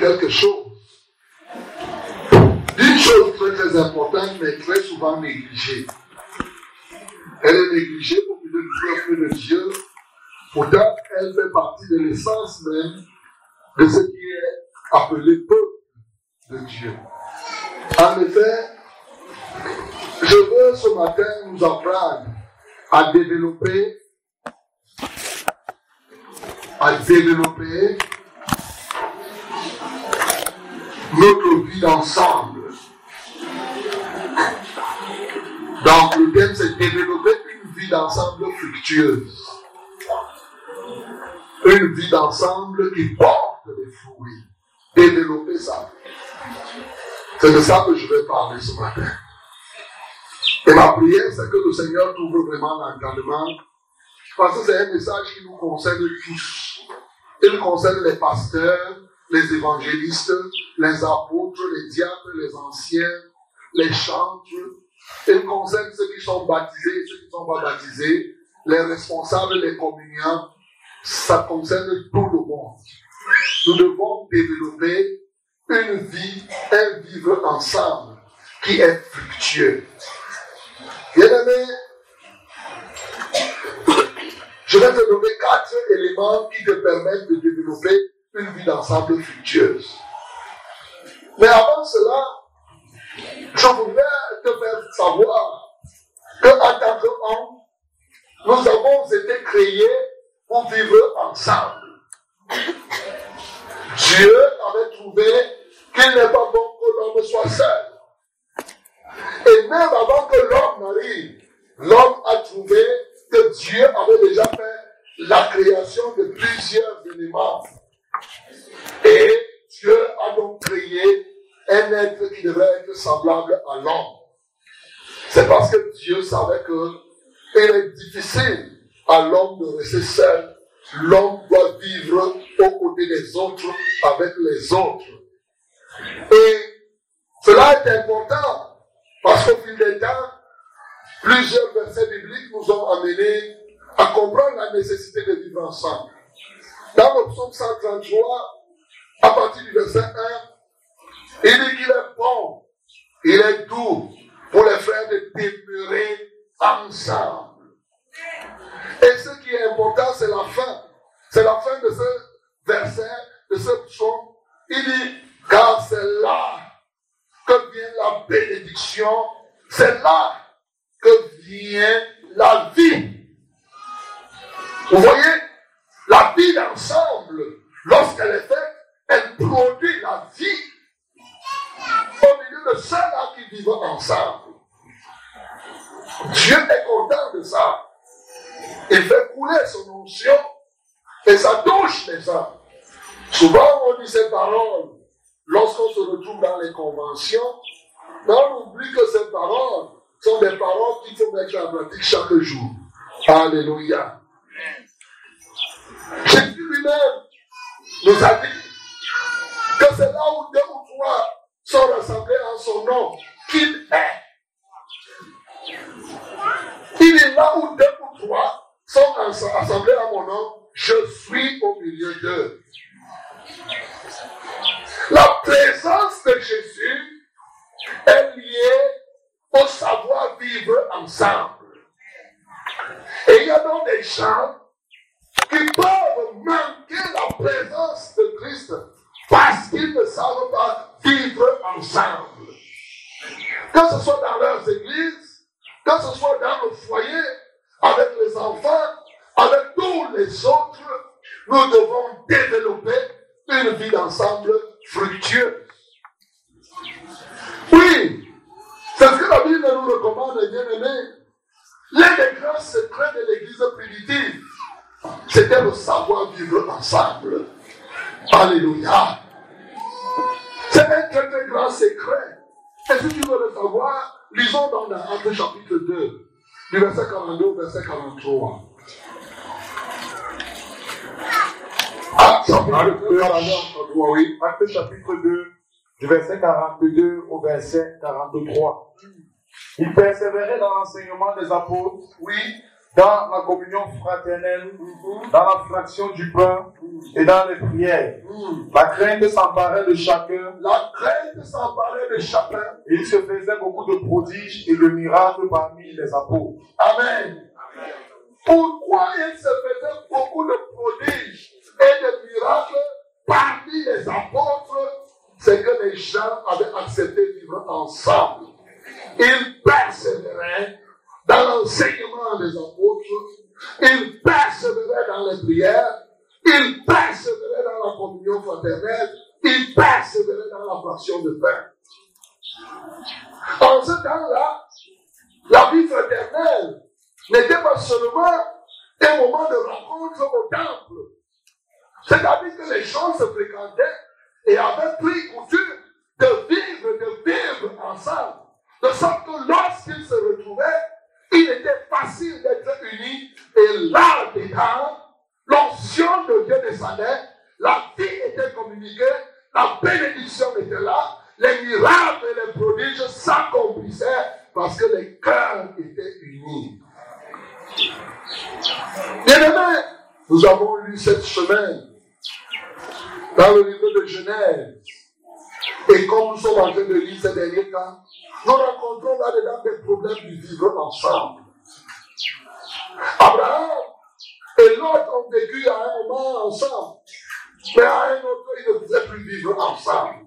quelque chose. Une chose très très importante, mais très souvent négligée. Elle est négligée pour le peuple de Dieu. Pourtant, elle fait partie de l'essence même de ce qui est appelé peuple de Dieu. En effet, je veux ce matin nous apprendre à développer, à développer notre vie d'ensemble. Donc le thème c'est développer une vie d'ensemble fructueuse. Une vie d'ensemble qui porte des fruits. Développer ça. C'est de ça que je vais parler ce matin. Et ma prière, c'est que le Seigneur trouve vraiment l'entendement. Parce que c'est un message qui nous concerne tous. Il concerne les pasteurs, les évangélistes, les apôtres, les diacres, les anciens, les chantres. Il concerne ceux qui sont baptisés et ceux qui ne sont pas baptisés, les responsables des communions. Ça concerne tout le monde. Nous devons développer une vie, un vivre ensemble qui est fructueux. Bien aimé, je vais te donner quatre éléments qui te permettent de développer une vie d'ensemble fructueuse. Mais avant cela, je voudrais te faire savoir qu'en tant qu'homme, nous avons été créés pour vivre ensemble. Dieu avait trouvé qu'il n'est pas bon que l'homme soit seul. Et même avant que l'homme arrive, l'homme a trouvé que Dieu avait déjà fait la création de plusieurs éléments. Et Dieu a donc créé un être qui devait être semblable à l'homme. C'est parce que Dieu savait que il est difficile à l'homme de rester seul. L'homme doit vivre aux côtés des autres, avec les autres. Et cela est important parce qu'au fil des temps, plusieurs versets bibliques nous ont amenés à comprendre la nécessité de vivre ensemble. Dans le psaume 133, à partir du verset 1, il dit qu'il est bon, il est doux pour les frères de demeurer ensemble. Et ce qui est important, c'est la fin. C'est la fin de ce verset, de ce psaume. Il dit, car c'est là que vient la bénédiction, c'est là que vient la vie. Vous voyez, d'ensemble, lorsqu'elle est faite, elle produit la vie au milieu de ceux-là qui vivent ensemble. Dieu est content de ça. Il fait couler son onction et ça touche les hommes. Souvent, on dit ces paroles lorsqu'on se retrouve dans les conventions, mais on oublie que ces paroles sont des paroles qu'il faut mettre en pratique chaque jour. Alléluia. Lui-même nous a dit que c'est là où deux ou trois sont rassemblés en son nom qu'il est. Il est là où deux ou trois sont assemblés à mon nom, je suis au milieu d'eux. La présence de Jésus est liée au savoir vivre ensemble. Et il y a donc des gens qui peuvent manquer la présence de Christ parce qu'ils ne savent pas vivre ensemble. Que ce soit dans leurs églises, que ce soit dans le foyer, avec les enfants, avec tous les autres, nous devons développer une vie d'ensemble fructueuse. Oui, c'est ce que la Bible nous recommande, bien aimés. L'un des grands secrets de l'Église primitive, c'était le savoir vivre ensemble. Alléluia. C'est un très très grand secret. Et si tu veux le savoir, lisons dans Acte chapitre 2, du verset 42 au verset 43. Acte chapitre 2, du verset 42 au verset 43. Il persévérait dans l'enseignement des apôtres, oui, dans la communion fraternelle, dans la fraction du pain et dans les prières. La crainte s'emparait de chacun. La crainte s'emparait de chacun. Il se faisait beaucoup de prodiges et de miracles parmi les apôtres. Amen. Pourquoi il se faisait beaucoup de prodiges et de miracles parmi les apôtres? C'est que les gens avaient accepté de vivre ensemble. Ils persévéraient dans l'enseignement des apôtres, ils persévéraient dans les prières, ils persévéraient dans la communion fraternelle, ils persévéraient dans la fraction de pain. En ce temps-là, la vie fraternelle n'était pas seulement un moment de rencontre au temple. C'est-à-dire que les gens se fréquentaient et avaient pris coutume de vivre, de vivre ensemble. De sorte que lorsqu'ils se retrouvaient, il était facile d'être unis et là dedans, l'onction de Dieu descendait, la vie était communiquée, la bénédiction était là, les miracles et les prodiges s'accomplissaient parce que les cœurs étaient unis. Bien aimé, nous avons lu cette semaine dans le livre de Genèse. Et comme nous sommes en train de lire ces derniers temps, nous rencontrons là-dedans des problèmes du vivre ensemble. Abraham et Lot ont vécu à un moment ensemble, mais à un autre, ils ne pouvaient plus vivre ensemble.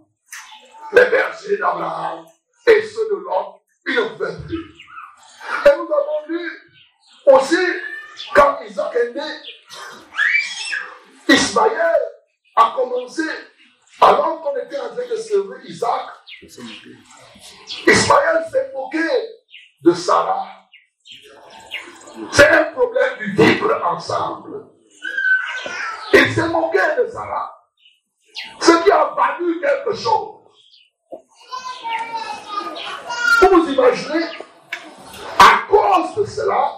Les bergers d'Abraham et ceux de Lot, ils ne pouvaient plus. Et nous avons vu aussi, quand Isaac est né, Ismaël a commencé, alors qu'on était en train de servir Isaac, Ismaël s'est moqué de Sarah. C'est un problème du vivre ensemble. Il s'est moqué de Sarah. Ce qui a valu quelque chose. Vous imaginez, à cause de cela,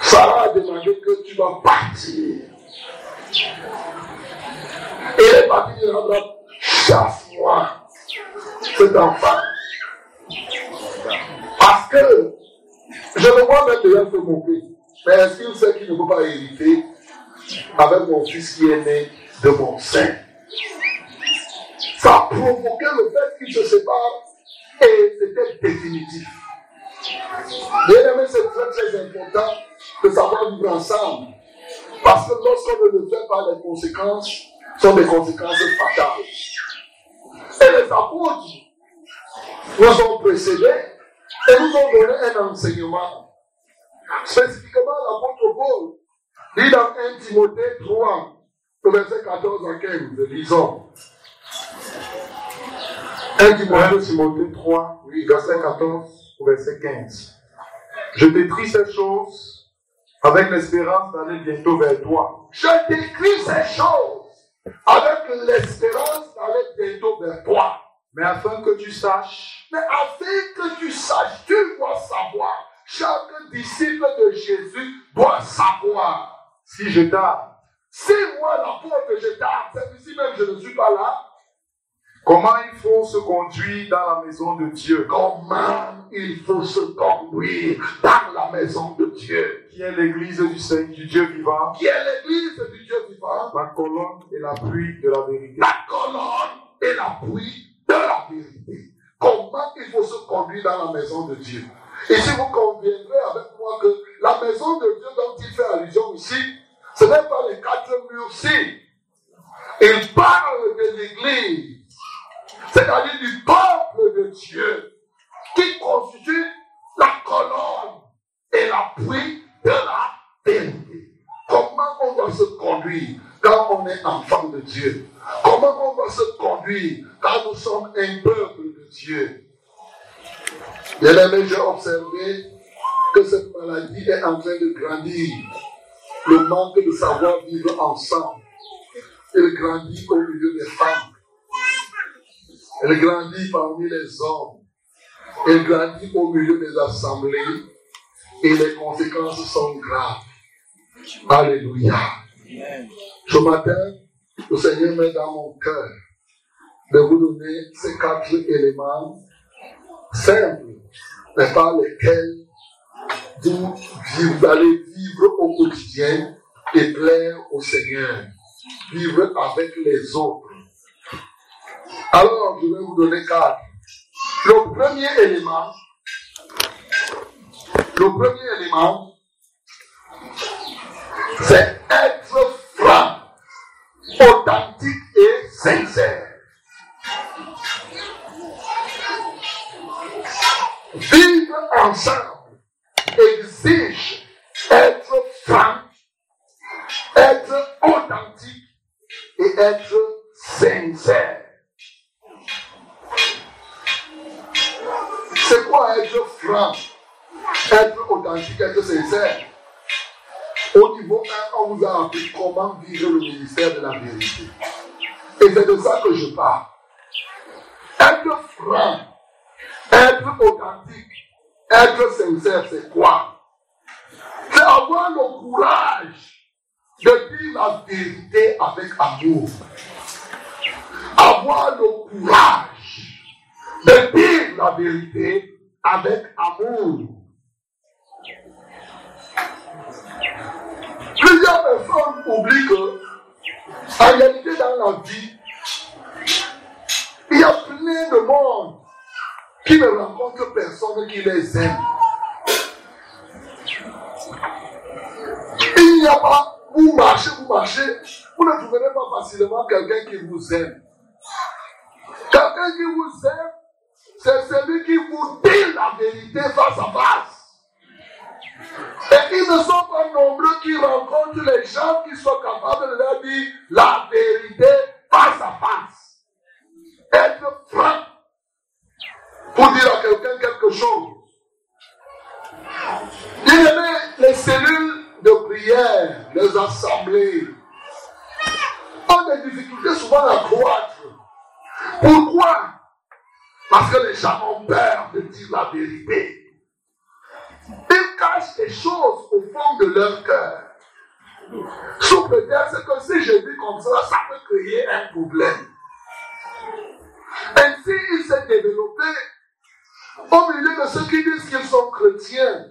Sarah a demandé que tu vas partir. Et elle est de chasse-moi cet enfant. Parce que je me vois même déjà se moquer. Mais est-ce qu'il sait qu'il ne peut pas hériter avec mon fils qui est né de mon sein? Ça a provoqué le fait qu'il se sépare et c'était définitif. Bien aimé, c'est très très important de savoir vivre ensemble. Parce que lorsqu'on ne le fait pas, les conséquences sont des conséquences fatales. Et les apôtres nous ont précédés et nous ont donné un enseignement. Spécifiquement, l'apôtre Paul dit dans 1 Timothée 3, le verset 14 à 15, lisons. 1 Timothée 3, oui, verset 14 au verset 15. Je t'écris ces choses avec l'espérance d'aller bientôt vers toi. Je t'écris ces choses avec l'espérance d'aller bientôt vers toi. Mais afin que tu saches, mais afin que tu saches, tu dois savoir. Chaque disciple de Jésus doit savoir. Si je tarde, si moi l'apôtre je tarde, c'est ici même je ne suis pas là. Comment il faut se conduire dans la maison de Dieu? Comment il faut se conduire dans la maison de Dieu? Qui est l'église du Seigneur, du Dieu vivant? Qui est l'église du Dieu vivant? La colonne et l'appui de la vérité. La colonne et l'appui de la vérité. Comment il faut se conduire dans la maison de Dieu. Et si vous conviendrez avec moi que la maison de Dieu dont il fait allusion ici, ce n'est pas les quatre murs-ci. Il parle de l'église, c'est-à-dire du peuple de Dieu, qui constitue la colonne et l'appui de la vérité. Comment on doit se conduire quand on est enfant de Dieu? Comment on doit se conduire quand nous sommes un peuple de Dieu? Bien aimé, j'ai observé que cette maladie est en train de grandir. Le manque de savoir vivre ensemble. Elle grandit au milieu des femmes. Elle grandit parmi les hommes. Elle grandit au milieu des assemblées. Et les conséquences sont graves. Alléluia. Ce matin, le Seigneur met dans mon cœur de vous donner ces quatre éléments simples, mais par lesquels vous, vous allez vivre au quotidien et plaire au Seigneur. Vivre avec les autres. Alors, je vais vous donner quatre. Le premier élément, le premier élément, c'est être authentique et sincère. Vivre ensemble exige être franc, être authentique et être sincère. C'est quoi être franc, être authentique, être sincère? Au niveau 1, on vous a appris comment vivre le ministère de la vérité. Et c'est de ça que je parle. Être franc, être authentique, être sincère, c'est quoi? C'est avoir le courage de dire la vérité avec amour. Avoir le courage de dire la vérité avec amour. Plusieurs personnes oublient que, en réalité, dans la vie, il y a plein de monde qui ne rencontrent personne qui les aime. Il n'y a pas, vous marchez, vous marchez, vous ne trouverez pas facilement quelqu'un qui vous aime. Quelqu'un qui vous aime, c'est celui qui vous dit la vérité face à face. Et ils ne sont pas nombreux qui rencontrent les gens qui sont capables de leur dire la vérité face à face. Être franc pour dire à quelqu'un quelque chose. Il aimait les cellules de prière, les assemblées, ont des difficultés souvent à croître. Pourquoi? Parce que les gens ont peur de dire la vérité. Cachent des choses au fond de leur cœur. Sous prétexte que si je dis comme ça, ça peut créer un problème. Ainsi, il s'est développé au milieu de ceux qui disent qu'ils sont chrétiens,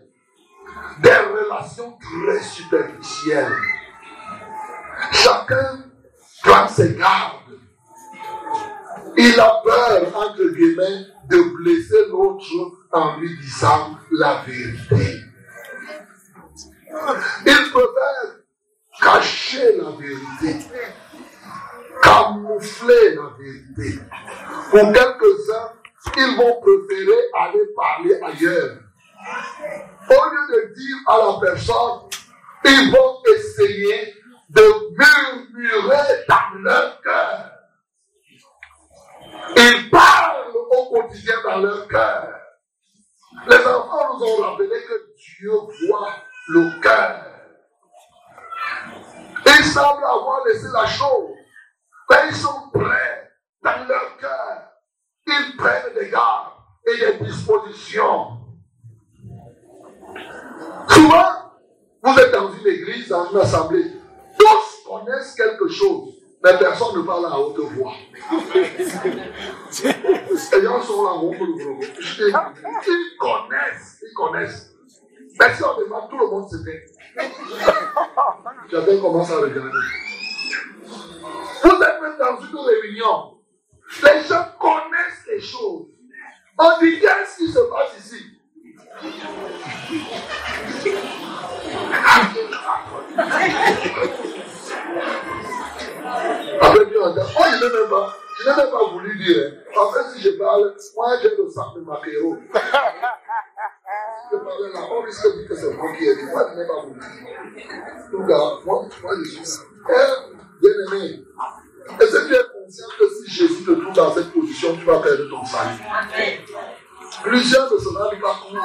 des relations très superficielles. Chacun prend ses gardes. Il a peur, entre guillemets, de blesser l'autre en lui disant la vérité. Il préfère cacher la vérité, camoufler la vérité. Pour quelques-uns, ils vont préférer aller parler ailleurs. Au lieu de dire à la personne, ils vont essayer de murmurer dans leur cœur. Ils parlent au quotidien dans leur cœur. Les enfants nous ont rappelé que Dieu voit le cœur. Ils semblent avoir laissé la chose, mais ils sont prêts dans leur cœur ils prennent des gardes et des dispositions. Souvent, vous êtes dans une église, dans une assemblée. Tous connaissent quelque chose, mais personne ne parle à haute voix. Les gens sont là, ils connaissent, ils connaissent. Mais si on demande, tout le monde se fait. J'avais commencé à regarder. Vous êtes même dans une réunion. Les gens connaissent les choses. On dit qu'est-ce qui se passe ici Après, a dit, oh, je n'ai même pas, même pas voulu dire. Hein. En fait, si je parle, moi j'ai le sang de Macéro. On risque de dire que c'est moi qui ai dit. Je n'ai pas dire. Donc, moi, moi, je suis. Eh, bien aimé, est-ce que tu es conscient que si Jésus te trouve dans cette position, tu vas perdre ton salut? Plusieurs de cela ne pas compte.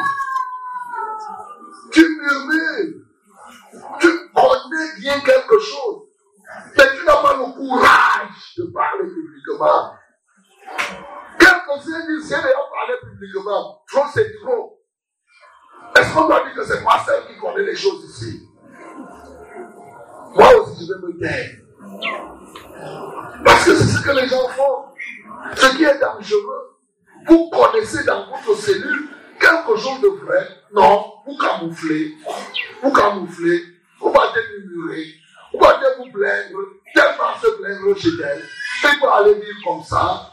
Tu murmures. Tu connais bien quelque chose. Mais tu n'as pas le courage de parler publiquement. Quelques-uns disent, déjà parlé publiquement. Trop, c'est trop. Est-ce qu'on doit dire que c'est moi seul qui connais les choses ici? Moi aussi, je vais me taire. Parce que c'est ce que les gens font. Ce qui est dangereux. Vous connaissez dans votre cellule quelque chose de vrai. Non, vous camouflez, vous camouflez, vous battez murmurer, vous battez vous plaindre, tellement se plaindre chez elle. Et pour aller vivre comme ça,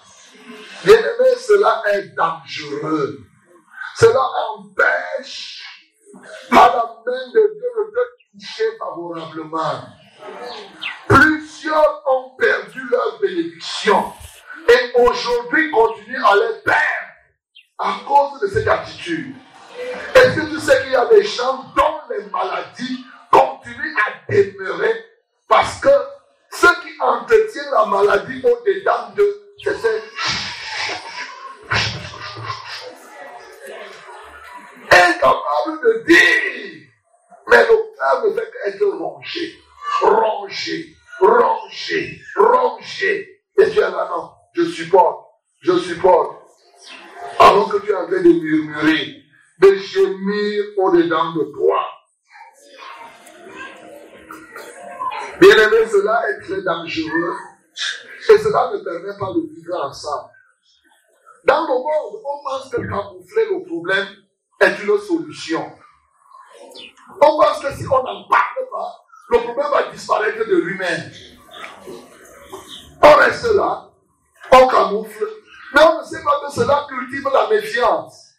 bien aimé, cela est dangereux. Cela empêche à la main de Dieu de toucher favorablement. Plusieurs ont perdu leur bénédiction et aujourd'hui continuent à les perdre à cause de cette attitude. Est-ce que tu sais qu'il y a des gens dont les maladies continuent à demeurer parce que ceux qui entretiennent la maladie au-dedans d'eux, c'est incapable de dire. Mais cœur ne fait qu'être rongé, rongé, rongé, rongé. Et tu es là, non, je supporte, je supporte. Alors que tu es en train de murmurer, de gémir au-dedans de toi. Bien aimé, cela est très dangereux et cela ne permet pas de vivre ensemble. Dans le monde, on pense que camoufler le problème est une solution. On pense que si on n'en parle pas, le problème va disparaître de lui-même. On reste là, on camoufle, mais on ne sait pas que cela cultive la méfiance.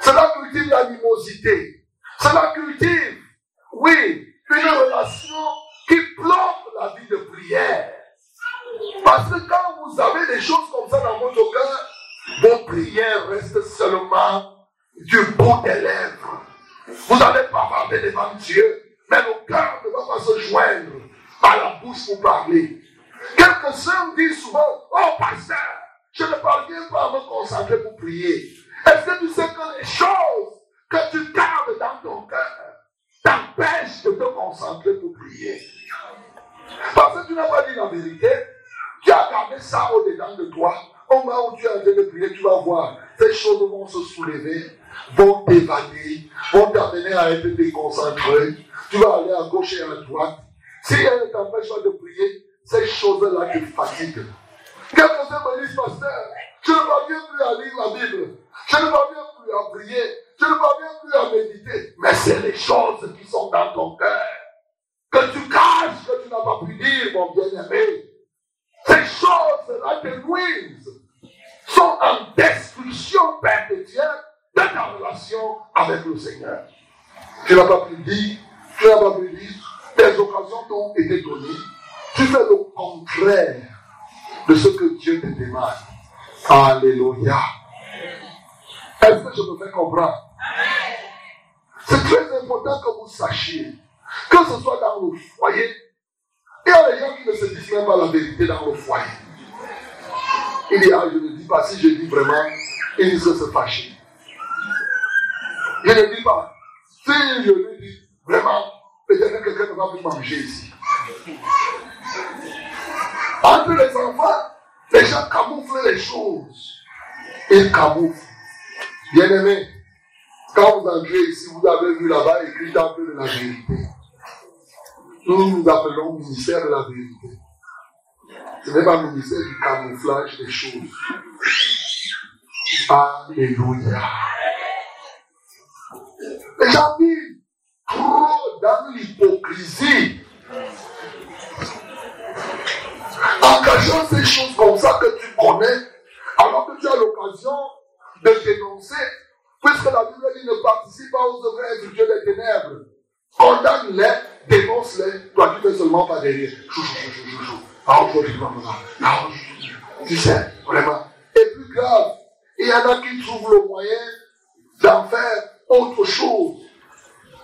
Cela cultive l'animosité. Cela cultive, oui, une relation qui plombe la vie de prière. Parce que quand vous avez des choses comme ça dans votre cœur, vos prières restent seulement du bout des lèvres. Vous allez bavarder devant Dieu, mais le cœur ne va pas se joindre à la bouche pour parler. Quelques-uns disent souvent, oh pasteur, je ne parviens pas à me concentrer pour prier. Est-ce que tu sais que les choses que tu gardes dans ton cœur t'empêchent de te concentrer pour prier Parce que tu n'as pas dit la vérité, tu as gardé ça au-dedans de toi. Au moment où tu es en train de prier, tu vas voir, ces choses vont se soulever, vont t'évader, vont t'amener à être déconcentré. Tu vas aller à gauche et à droite. Si elle t'empêche pas de prier, ces choses-là te fatiguent. Quelques-uns me disent, pasteur, je ne parviens plus à lire la Bible. Je ne parviens plus à prier. Je ne parviens plus à méditer. Mais c'est les choses qui sont dans ton cœur. Que tu caches, que tu n'as pas pu dire, mon bien-aimé. Ces choses-là te nuisent. Sont en destruction perpétuelle de ta relation avec le Seigneur. Tu n'as pas pu dire, tu n'as pas pu dire, des occasions t'ont été données. Tu fais le contraire de ce que Dieu te demande. Alléluia. Est-ce que je me fais comprendre? C'est très important que vous sachiez que ce soit dans le foyer. Il y a des gens qui ne se disent même pas la vérité dans le foyer. Il dit, ah, je ne dis pas, si je dis vraiment, ils c'est fâché. Je ne dis pas. Si je lui dis vraiment, peut-être que quelqu'un ne va plus manger ici. Entre les enfants, les gens camouflent les choses. Ils camouflent. Bien aimé, quand vous entrez ici, vous avez vu là-bas écrit Temple de la vérité. Nous nous appelons ministère de la vérité. Ce n'est pas ministère du camouflage des choses. Alléluia. Les trop dans l'hypocrisie en cachant ces choses comme ça que tu connais, alors que tu as l'occasion de dénoncer, puisque la Bible dit ne participe pas aux œuvres Dieu des ténèbres. Condamne-les, dénonce-les, toi tu fais seulement pas derrière. Chou, chou, chou, chou, chou. Ah, tu sais, vraiment. Et plus grave, il y en a qui trouvent le moyen d'en faire autre chose.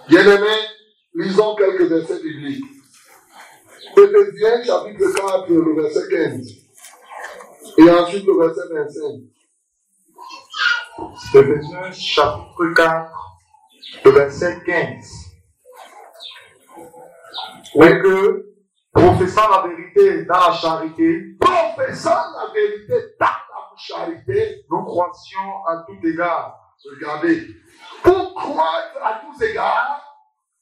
Bien aimé, lisons quelques versets bibliques. Éphésiens chapitre 4, le verset 15. Et ensuite le verset 25. Éphésiens chapitre 4, le verset 15. Mais que, professant la vérité dans la charité, Professant la vérité dans la charité, nous croissions à tout égard. regardez, pour croître à tous égards,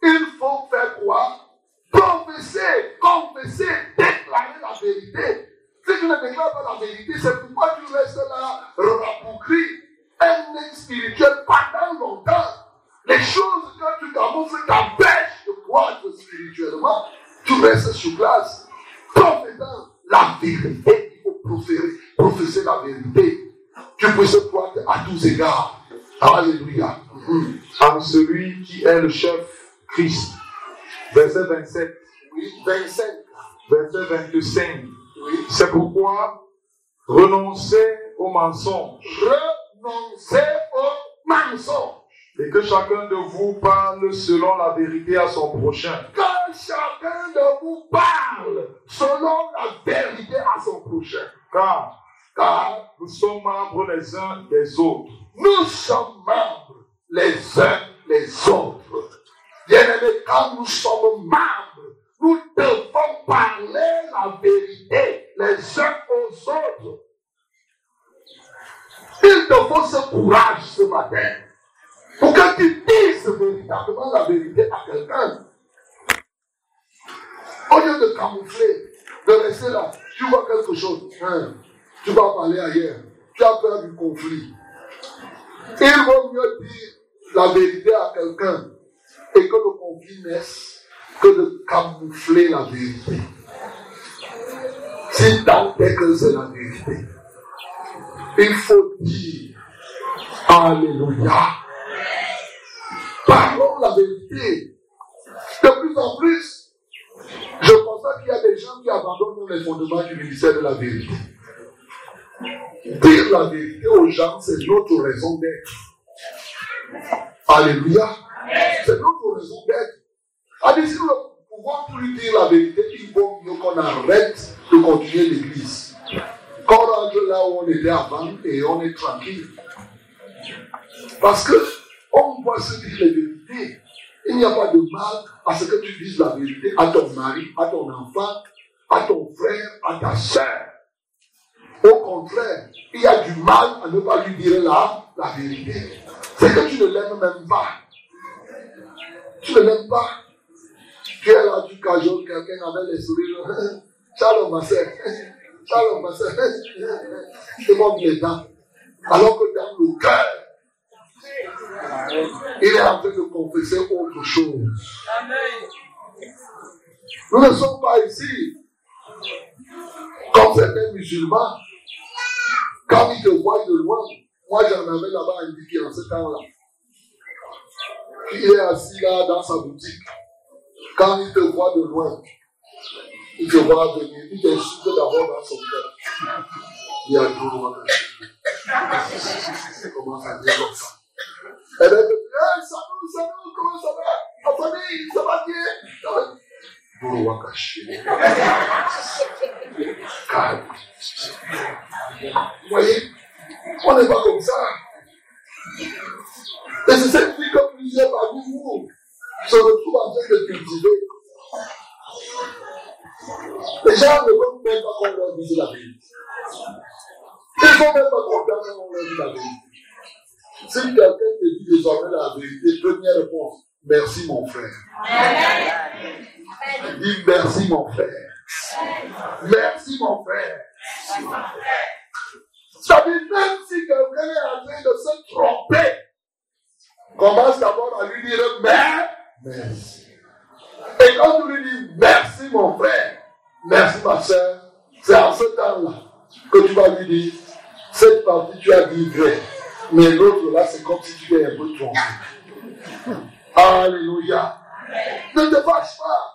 il faut faire quoi? Professer, confesser, déclarer la vérité. Si tu ne déclares pas la vérité, c'est pourquoi tu restes là, rapoukri, un spirituel pendant longtemps, les choses que tu camoufles t'empêchent de croître spirituellement, tu restes sur place, promettant la vérité. Il faut proférer, professer la vérité. Tu puisses croître à tous égards. Alléluia. En celui qui est le chef Christ. Verset 27. Oui, 25. Verset 25. Oui. C'est pourquoi renoncez au mensonge. Renoncez au mensonge. Et que chacun de vous parle selon la vérité à son prochain. Que chacun de vous parle selon la vérité à son prochain. Car, car nous sommes membres les uns des autres. Nous sommes membres les uns les autres. Bien-aimés, quand nous sommes membres, nous devons parler la vérité les uns aux autres. Il te faut ce courage ce matin pour que tu dises véritablement la vérité à quelqu'un. Au lieu de camoufler, de rester là, tu vois quelque chose, hein, tu vas parler ailleurs, tu as peur du conflit. Il vaut mieux dire la vérité à quelqu'un et que le conflit naisse que de camoufler la vérité. Si tant est que c'est la vérité, il faut dire Alléluia. Parlons la vérité. De plus en plus, je pense qu'il y a des gens qui abandonnent les fondements du ministère de la vérité. Dire la vérité aux gens, c'est notre raison d'être. Alléluia. C'est notre raison d'être. À si nous pouvons plus dire la vérité, il vaut mieux qu'on arrête de continuer l'église. Qu'on rentre là où on était avant et on est tranquille. Parce que on doit se dire la vérité. Il n'y a pas de mal à ce que tu dises la vérité à ton mari, à ton enfant, à ton frère, à ta soeur. Au contraire, il y a du mal à ne pas lui dire la, la vérité. C'est que tu ne l'aimes même pas. Tu ne l'aimes pas. Tu es là, tu cajoles quelqu'un avec les sourires. Shalom, ma soeur. Shalom, ma soeur. Je montre les dents. Alors que dans le cœur, il est en train de confesser autre chose. Nous ne sommes pas ici comme certains musulmans. Quand ils te voient de loin, moi j'en avais là-bas indiqué en ce temps-là. Il est assis là dans sa boutique. Quand il te voit de loin, il te voit venir, il t'insulte d'abord dans son cœur. Il a tout le monde. Il commence à comme ça. Est venue, hey, salut, salut, comment ça va? La famille, ça va bien? Vous voyez, on n'est pas comme ça. Et c'est cette vie que plusieurs parmi vous se retrouvent en train de cultiver. Les gens ne veulent même pas qu'on leur dise la vérité. Ils ne sont même pas contents quand on leur dit la vérité. Si quelqu'un te dit désormais la vérité, première réponse, merci mon frère. Dis merci mon frère. Merci mon frère. Ça veut dire même si quelqu'un est en train de se tromper, commence d'abord à lui dire merci. Et quand tu lui dis merci mon frère, merci ma soeur, c'est en ce temps-là que tu vas lui dire cette partie tu as dit vrai. Mais l'autre là, c'est comme si tu es un peu trompé. Alléluia. Ne te fâche pas.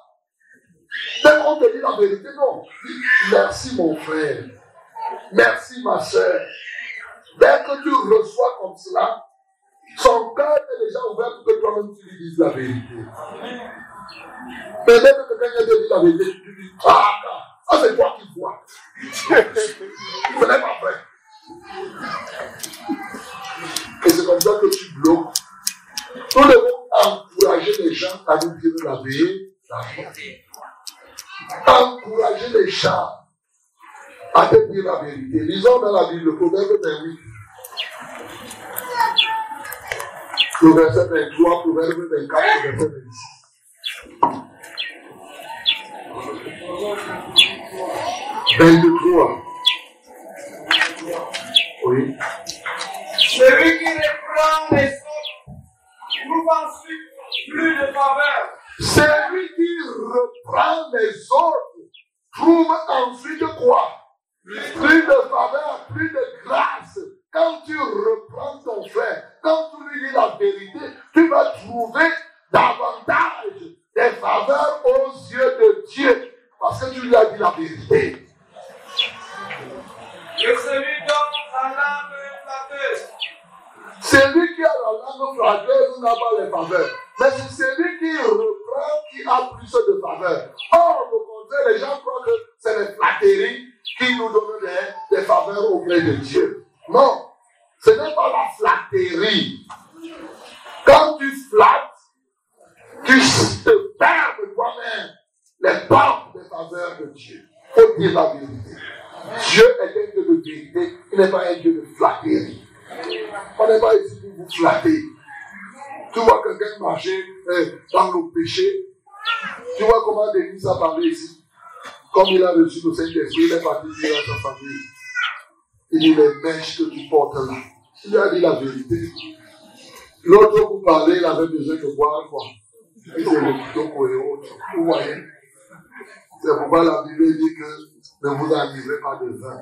Dès qu'on te dit la vérité, non. Merci mon frère. Merci ma soeur. Dès que tu reçois comme cela, son cœur est déjà ouvert pour que toi-même tu lui dises la vérité. Mais dès que quelqu'un te dit la vérité, tu dis, ah, c'est toi qui vois. Ce n'est pas vrai. Et c'est comme ça que tu bloques. Nous devons encourager les gens à nous dire la vérité. Encourager les gens à te dire la vérité. Lisons dans la Bible le proverbe 28. Le verset 23, proverbe 24, le verset 26. 23. Oui. Celui qui reprend les autres trouve ensuite plus de faveur. Celui qui reprend les autres trouve ensuite quoi? Plus de faveur, plus de grâce. Quand tu reprends ton frère, quand tu lui dis la vérité, tu vas trouver davantage des faveurs aux yeux de Dieu. Parce que tu lui as dit la vérité. Que celui dont la langue flatteuse. Celui qui a la langue flatteuse n'a pas les faveurs. Mais c'est celui qui reprend qui a plus de faveurs. Or, au contraire, les gens croient que c'est les flatteries qui nous donnent des, des faveurs auprès de Dieu. Non, ce n'est pas la flatterie. Quand tu flattes, tu te perds de toi-même les portes des faveurs de Dieu. Il faut dire la vérité. Dieu est un Dieu de vérité, il n'est pas un Dieu de flatterie. On n'est pas ici pour vous flatter. Tu vois quelqu'un marcher euh, dans le péché. Tu vois comment Denis a parlé ici. Comme il a reçu le Saint-Esprit, il est parti dire à sa famille. Il dit les mèches que tu portes là. Il lui a dit la vérité. L'autre vous parlait, il avait besoin de boire quoi. Et c'est le et autres. Vous voyez? C'est pourquoi la Bible dit que ne vous enivrez pas de vin.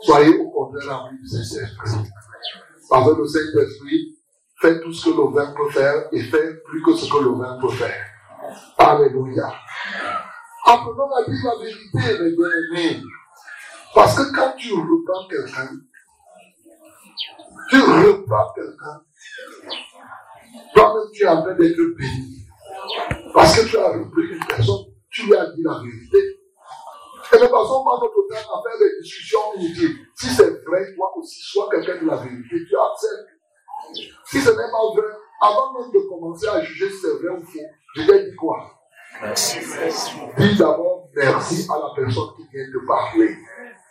Soyez au contraire remplis du Saint-Esprit. Parce que le Saint-Esprit fait tout ce que le vin peut faire et fait plus que ce que le vin peut faire. Alléluia. Apprenons à dire la vérité, mes bien-aimés. Parce que quand tu reprends quelqu'un, tu reprends quelqu'un, toi-même tu es en train d'être béni. Parce que tu as repris une personne, tu lui as dit la vérité. Et ne passons pas notre temps à faire des discussions inutiles. Si c'est vrai, toi aussi, sois quelqu'un de la vérité, tu acceptes. Si ce n'est pas vrai, avant même de commencer à juger si c'est vrai ou faux, je vais dire quoi? Dis d'abord merci à la personne qui vient de parler.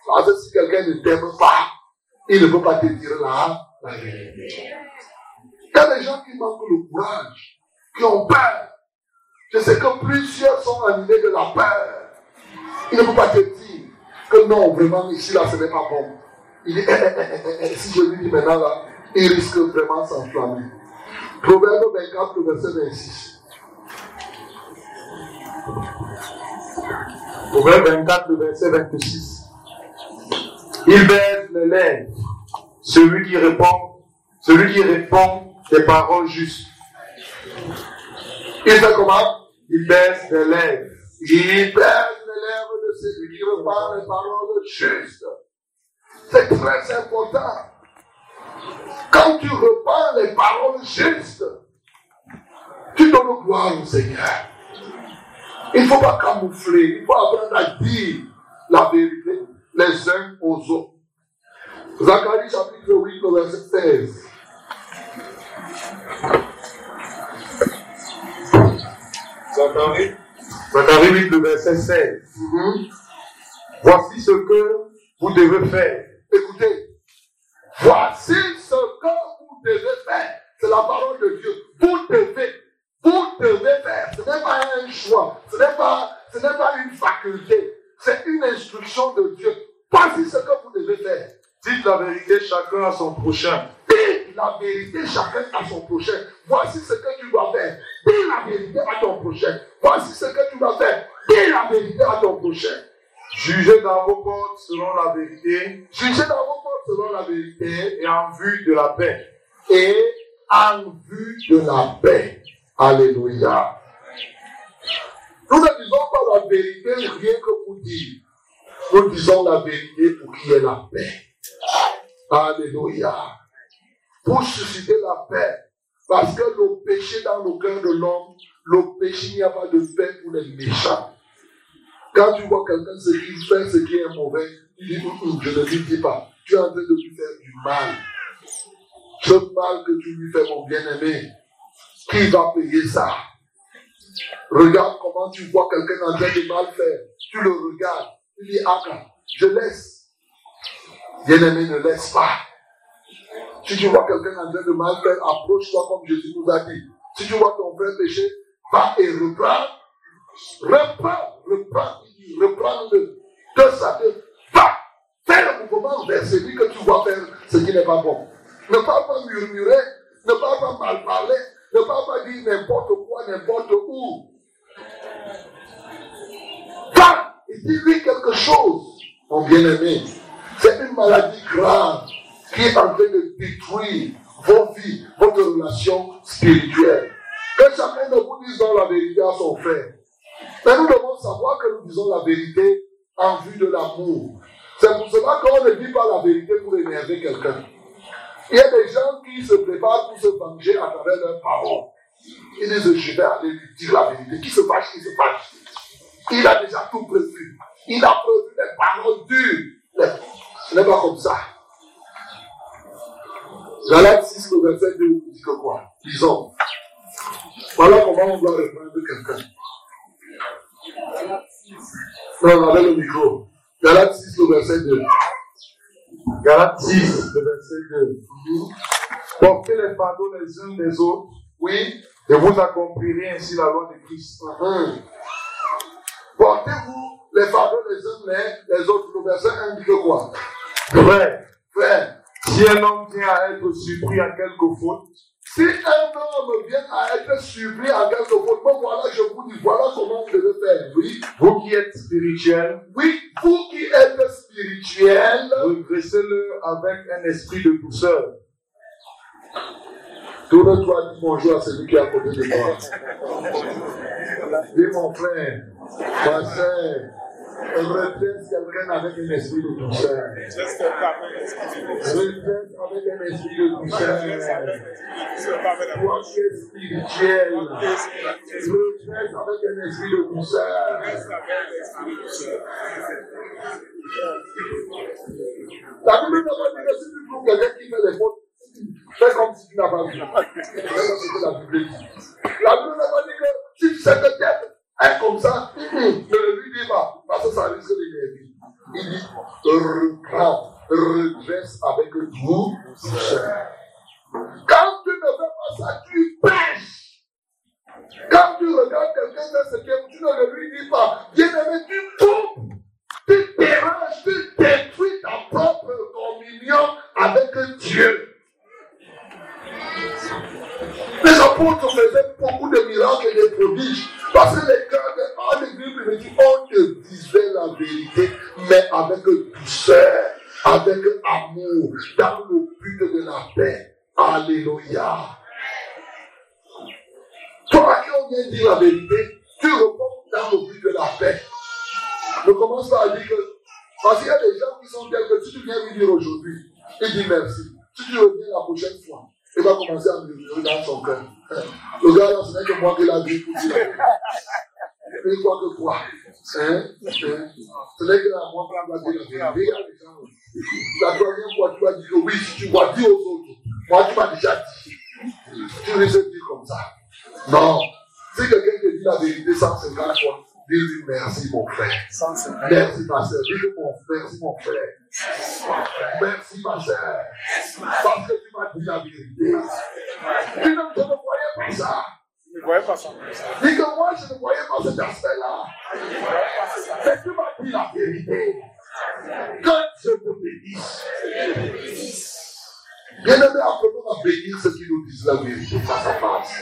Parce que si quelqu'un ne t'aime pas, il ne peut pas te dire la, vérité. Il y a des gens qui manquent le courage, qui ont peur. Je sais que plusieurs sont animés de la peur. Il ne peut pas te dire que non, vraiment, ici, là, ce n'est pas bon. Eh, eh, eh, si je lui dis maintenant, là, il risque vraiment s'enflammer. Proverbe 24, verset 26. Proverbe 24, verset 26. Il baisse les lèvres, celui qui répond, celui qui répond des paroles justes. Il fait comment? Il baisse les lèvres. Il baisse les lèvres de celui qui repart les paroles justes. C'est très important. Quand tu repars les paroles justes, tu donnes gloire au Seigneur. Il ne faut pas camoufler, il faut apprendre à dire la vérité les uns aux autres. Zacharie chapitre 8, verset 16. Zacharie, Zacharie 8, le verset 16. Mhm. Voici ce que vous devez faire. Écoutez, voici ce que vous devez faire. C'est la parole de Dieu. Vous devez, vous devez faire. Ce n'est pas un choix. Ce n'est pas, ce n'est pas une faculté. C'est une instruction de Dieu. Voici ce que vous devez faire. Dites la vérité chacun à son prochain. Dis la vérité chacun à son prochain. Voici ce que tu dois faire. Dis la vérité à ton prochain. Voici ce que tu dois faire. Dis la vérité à ton prochain. Jugez dans vos portes selon la vérité Jugez dans vos portes selon la vérité et en vue de la paix. et en vue de la paix. Alléluia. Nous ne disons pas la vérité rien que pour dire. Nous disons la vérité pour qu'il y ait la paix. Alléluia. Pour susciter la paix. Parce que le péché dans le cœur de l'homme, le péché, il n'y a pas de paix pour les méchants. Quand tu vois quelqu'un ce qu'il fait, ce qui est mauvais, tu dis, Hum, hum, je ne lui dis pas. Tu es en train de lui faire du mal. Ce mal que tu lui fais, mon bien-aimé, qui va payer ça? Regarde comment tu vois quelqu'un en train de mal faire. Tu le regardes. Tu dis, ah, je laisse. Bien-aimé, ne laisse pas. Si tu vois quelqu'un en train de mal faire, approche-toi comme Jésus nous a dit. Si tu vois ton frère pécher, va et reprends. Reprends, reprends, reprends-le. Sa tête. Va, fais le mouvement vers celui que tu vois faire ce qui n'est pas bon. ne pas pas murmurer, ne pas pas mal parler, ne pas pas dire n'importe quoi, n'importe où. Quand il dit lui quelque chose, mon bien-aimé, c'est une maladie grave qui est en train de détruire vos vies, votre relation spirituelle. Que chacun de vous dise la vérité à son frère. Mais nous devons savoir que nous disons la vérité en vue de l'amour. C'est pour cela qu'on ne dit pas la vérité pour énerver quelqu'un. Il y a des gens qui se préparent pour se venger à travers leurs paroles. Ils disent, je vais aller lui dire la vérité. Qui se fâche, qui se fâche. Il a déjà tout prévu. Il a prévu des paroles dures. Ce n'est pas comme ça? Galate 6, le verset 2, dit que quoi? Disons. Voilà comment on doit reprendre quelqu'un. Non, avec le micro. Galate 6, le verset 2. Galate 6, le verset 2. Portez les fardeaux les uns des autres. Oui. Et vous accomplirez ainsi la loi de Christ. Portez-vous les fardeaux les uns les, les autres. Le verset 1 dit que quoi? Frère, Frère, si un homme vient à être surpris à quelque faute, si un homme vient à être surpris à quelque faute, bon, voilà, je vous dis, voilà comment vous devez faire. Oui. vous qui êtes spirituel, Oui, vous qui êtes spirituel, redressez-le avec un esprit de douceur. tourne-toi, dis bonjour à celui qui est à côté de toi. Dis mon frère, ma soeur, redresse quelqu'un avec un esprit de douceur. Redresse avec un esprit de douceur. Es spirituel, redresse avec un esprit de douceur. La Bible ne pas dire que si tu trouves quelqu'un qui fait des fautes, fais comme si tu n'as pas vu. La Bible dit. Ne pas dire que si tu sais que est comme ça, ne lui dis pas, parce que ça risque d'énerver. Il dit, reprends, redresse avec douceur. Quand tu ne fais pas ça, tu pêches. Quand tu regardes quelqu'un faire ce aime, tu ne lui dis pas, bien-aimé, tu coupes, tu déranges, tu détruis ta propre communion avec Dieu. Les apôtres faisaient beaucoup de miracles et de prodiges. Parce que les cœurs de en l'église primitive, on te disait la vérité, mais avec douceur, avec amour, dans le but de la paix. Alléluia. Toi qui on vient dire la vérité, tu réponds dans le but de la paix. Ne commence pas à dire que. Parce qu'il y a des gens qui sont tels que si tu viens lui dire aujourd'hui, il dit merci. Si tu reviens la prochaine fois, il va commencer à murmurer dans son cœur. Le gars, là, ce n'est que moi qui l'a dit pour dire. Croit que quoi? Hein? hein? Ce n'est que la moi qui l'a dit la vérité. La troisième fois, tu vas dire oui, tu vas dire aux autres, moi tu m'as déjà dit. Tu risques de dire comme ça. Non. Si quelqu'un te dit la vérité 150 fois, dis-lui merci mon frère. Merci ma soeur. Dis-lui mon frère, merci mon frère. Merci ma soeur. Parce que tu m'as dit la vérité. Tu ne te voyais pas ça. Ne voyez pas ça. Dis que moi je ne voyais pas cet aspect-là. Mais tu m'as dit la vérité. Que Dieu te bénisse. Bien-aimé, apprenons à bénir ceux qui nous disent la vérité face à face.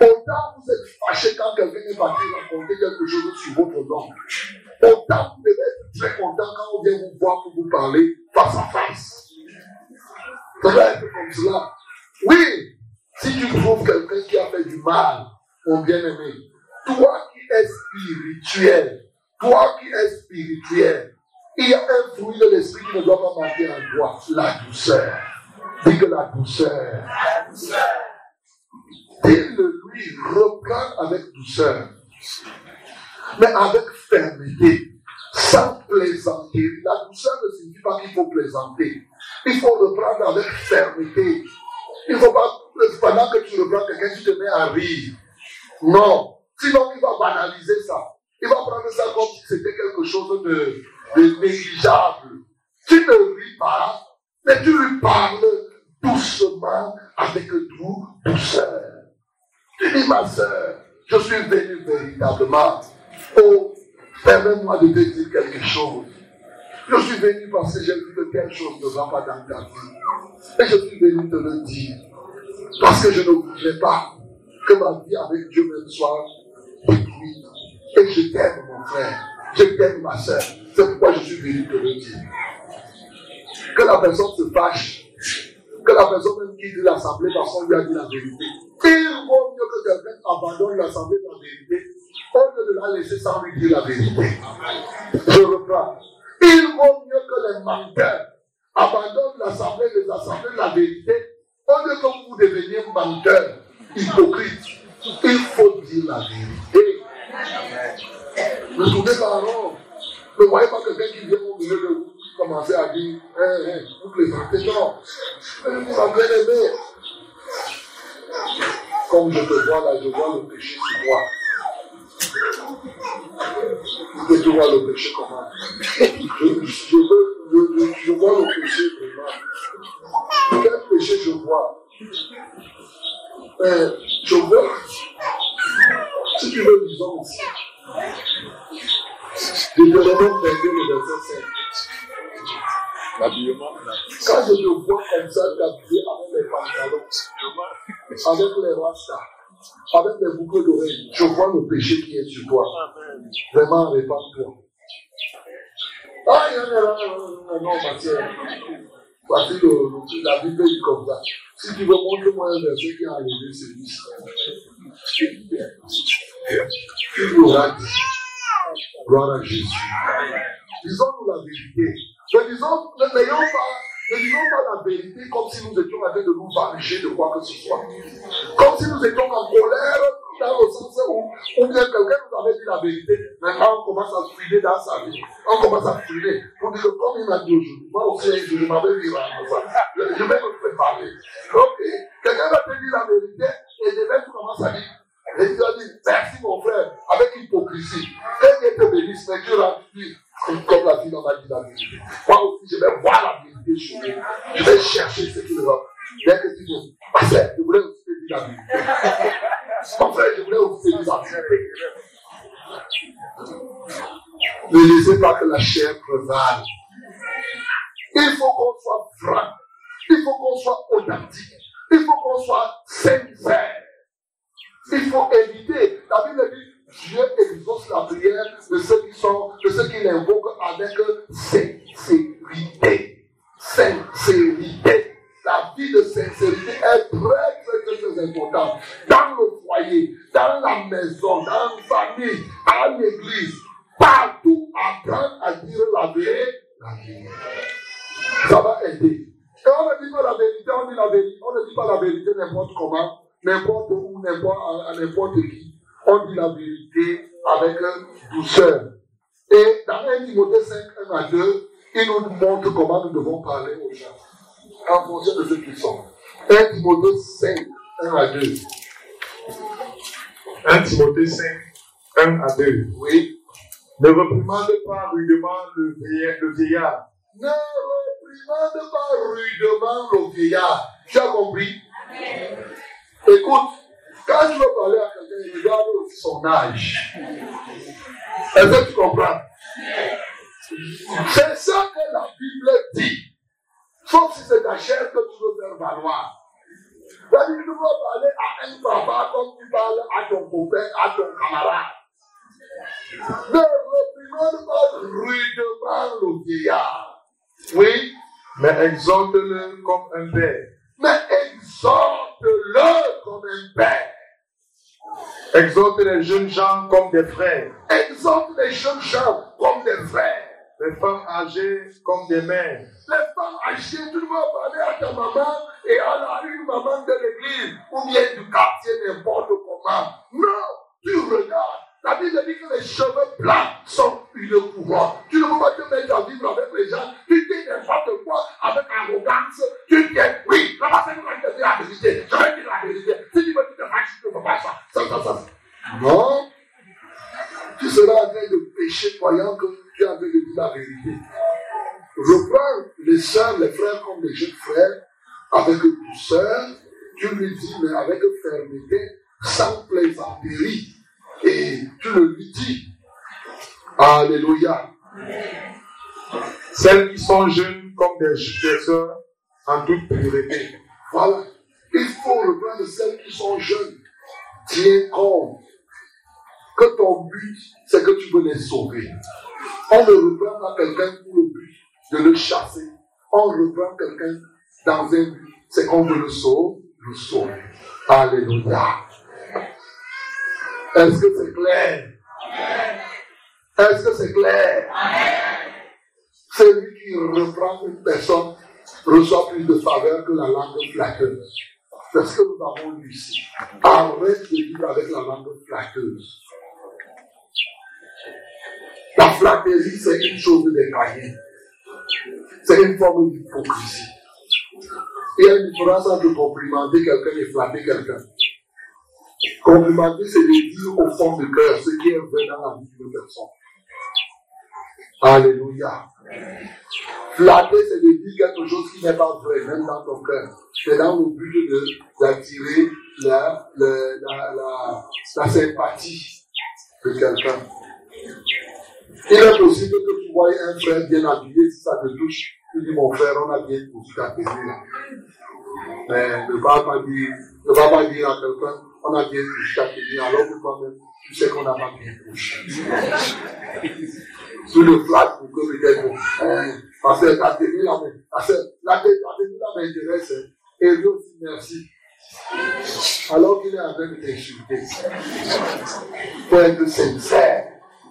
Autant vous êtes fâché quand quelqu'un est parti raconter quelque chose sur votre nom. Autant vous devez être très content quand on vient vous voir pour vous parler face à face. Ça doit être comme cela. Oui, si tu trouves quelqu'un qui a fait du mal, mon bien-aimé, toi qui es spirituel, toi qui es spirituel, il y a un fruit de l'esprit qui ne doit pas manquer en toi, la douceur. Dis que la douceur. Dis-le lui, reprends avec douceur, mais avec fermeté, sans plaisanter. La douceur ne signifie pas qu'il faut plaisanter. Il faut reprendre avec fermeté. Il ne faut pas, pendant que tu reprends quelqu'un, tu te mets à rire. Non. Sinon, il va banaliser ça. Il va prendre ça comme si c'était quelque chose de, négligeable. Tu ne ris pas, mais tu lui parles doucement, avec dou- douceur. Tu dis, ma soeur, je suis venu véritablement. Oh, permets-moi de te dire quelque chose. Je suis venu parce que j'ai vu que quelque chose ne va pas dans ta vie. Et je suis venu te le dire. Parce que je ne voulais pas que ma vie avec Dieu même soit détruite. Et je t'aime, mon frère. Je t'aime, ma soeur. C'est pourquoi je suis venu te le dire. Que la personne se fâche. Que la personne même quitte l'assemblée parce qu'on lui a dit la vérité. Il vaut mieux que quelqu'un abandonne l'assemblée de la vérité au lieu de la laisser sans lui dire la vérité. Je reprends. Il vaut mieux que les menteurs abandonnent l'assemblée des assemblées de la vérité au lieu que vous deveniez menteurs, hypocrites. Il faut dire la vérité. Ne tournez pas en Ne voyez pas quelqu'un qui vient au milieu de vous commencer à dire, hey, hey, vous plaisantez. Non? Vous en aimé. Comme je te vois là, je vois le péché sur moi. Je te vois le péché comment? Je, je, je, vois le péché vraiment. Péché je vois euh, Je vois, si tu veux, disons. Deutéronome 22, le verset 5. L'habillement. Quand je te vois comme ça, t'habiller avec les pantalons, avec les rastas, avec les boucles d'oreilles, je vois le péché qui est sur toi. Vraiment, répands-toi. Ah, il y en a là, non, que la Bible dit comme ça. Si tu veux, montre-moi un verset qui a enlevé celui-ci. Tu l'auras dit. Gloire à Jésus. Disons-nous la vérité. Mais disons, n'ayons pas ne disons pas la vérité comme si nous étions en train de nous venger de quoi que ce soit. Comme si nous étions en colère dans le sens où, ou bien quelqu'un nous avait dit la vérité, maintenant on commence à filer dans sa vie. On commence à filer. Pour dire que comme il m'a dit aujourd'hui, moi aussi je m'avais dit. Je, je vais me préparer. Donc, quelqu'un va te dire la vérité et je vais commencer à dire. Et tu vas dire, merci mon frère, avec hypocrisie. Que Dieu te bénisse, mais Dieu l'a dit, comme la fille m'a dit la vérité. Moi aussi, je vais voir la vérité chez lui. Je vais chercher ce qu'il va. Dès que tu dis, pasteur, je voulais aussi te dire la vérité. Mon frère, je voulais te dire. Ne laissez pas que la chair prévale. Il faut qu'on soit franc. Il faut qu'on soit authentique. Il faut qu'on soit sincère. Il faut éviter. La Bible dit Dieu exauce la prière de ceux qui sont, de ceux qui l'invoquent avec sincérité. Sincérité. La vie de sincérité est très, très, très, importante. Dans le foyer, dans la maison, dans la famille, à l'église, partout, apprendre à dire la vérité. La vérité. Ça va aider. Et on ne dit pas la vérité, on dit la vérité. On ne dit pas la vérité n'importe comment n'importe où, n'importe à n'importe qui. On dit la vérité avec douceur. Et dans 1 Timothée 5, 1 à 2, il nous montre comment nous devons parler aux gens, en fonction de ce qu'ils sont. 1 Timothée 5, 1 à 2. 1 Timothée 5, 1 à 2. Oui. Ne reprimande pas rudement le vieillard. Ne reprimande pas rudement le vieillard. Tu as compris? Écoute, quand je veux parler à quelqu'un, il regarde son âge. Est-ce que tu comprends? C'est ça que la Bible dit. Sauf si c'est ta chair que tu veux faire valoir. La Bible veux parler à un papa comme tu parles à ton copain, à ton camarade. Ne reprimande pas rudement le vieillard. Oui. Mais exhorte-le comme un père. Mais exhorte-le comme un père. Exhorte les jeunes gens comme des frères. Exhorte les jeunes gens comme des frères. Les femmes âgées comme des mères. Les femmes âgées, tu dois parler à ta maman et à la, une maman de l'église ou bien du quartier, n'importe comment. Non, tu regardes. La Bible dit que les cheveux blancs sont une couronne. Tu ne peux pas te mettre à vivre avec les gens. Tu dis n'importe quoi avec arrogance. Tu dis, oui, la personne va te dire la vérité. Je vais dire la vérité. Si tu veux, tu te tu ne peux pas ça. Ça. Non. Tu seras en train de pécher croyant que tu es en train de la vérité. Reprends les soeurs, les frères comme les jeunes frères avec douceur. Tu lui dis, mais avec fermeté, sans plaisanterie. Et tu le lui dis. Alléluia. Celles qui sont jeunes comme des, des sœurs en toute pureté. Voilà. Il faut reprendre celles qui sont jeunes. Tiens compte que ton but, c'est que tu veux les sauver. On ne reprend pas quelqu'un pour le but de le chasser. On reprend quelqu'un dans un but, c'est qu'on veut le sauver, le sauver. Alléluia. Est-ce que c'est clair? Est-ce que c'est clair? Celui qui reprend une personne reçoit plus de faveur que la langue flatteuse. C'est ce que nous avons lu ici. Arrête de vivre avec la langue flatteuse. La flatterie, c'est une chose de païens. C'est une forme d'hypocrisie. Il y a une différence entre complimenter quelqu'un et flatter quelqu'un. Complimenter, c'est de dire au fond du cœur ce qui est vrai dans la vie d'une personne. Alléluia. Flatter, c'est de dire quelque chose qui n'est pas vrai, même dans ton cœur. C'est dans le but d'attirer la, la, sympathie de quelqu'un. Il est possible que tu vois un frère bien habillé, si ça te touche, tu dis mon frère, on a bien poussé ta. Mais ne va pas dire, ne va pas dire à quelqu'un, on a bien touché ta télé, alors que toi-même, tu sais qu'on n'a pas bien touché. Sous le flag pour que peut-être, hein, parce que la télé, là, la télé, là m'intéresse, et lui aussi, merci. Alors qu'il est en train de t'insulter. Faut être sincère.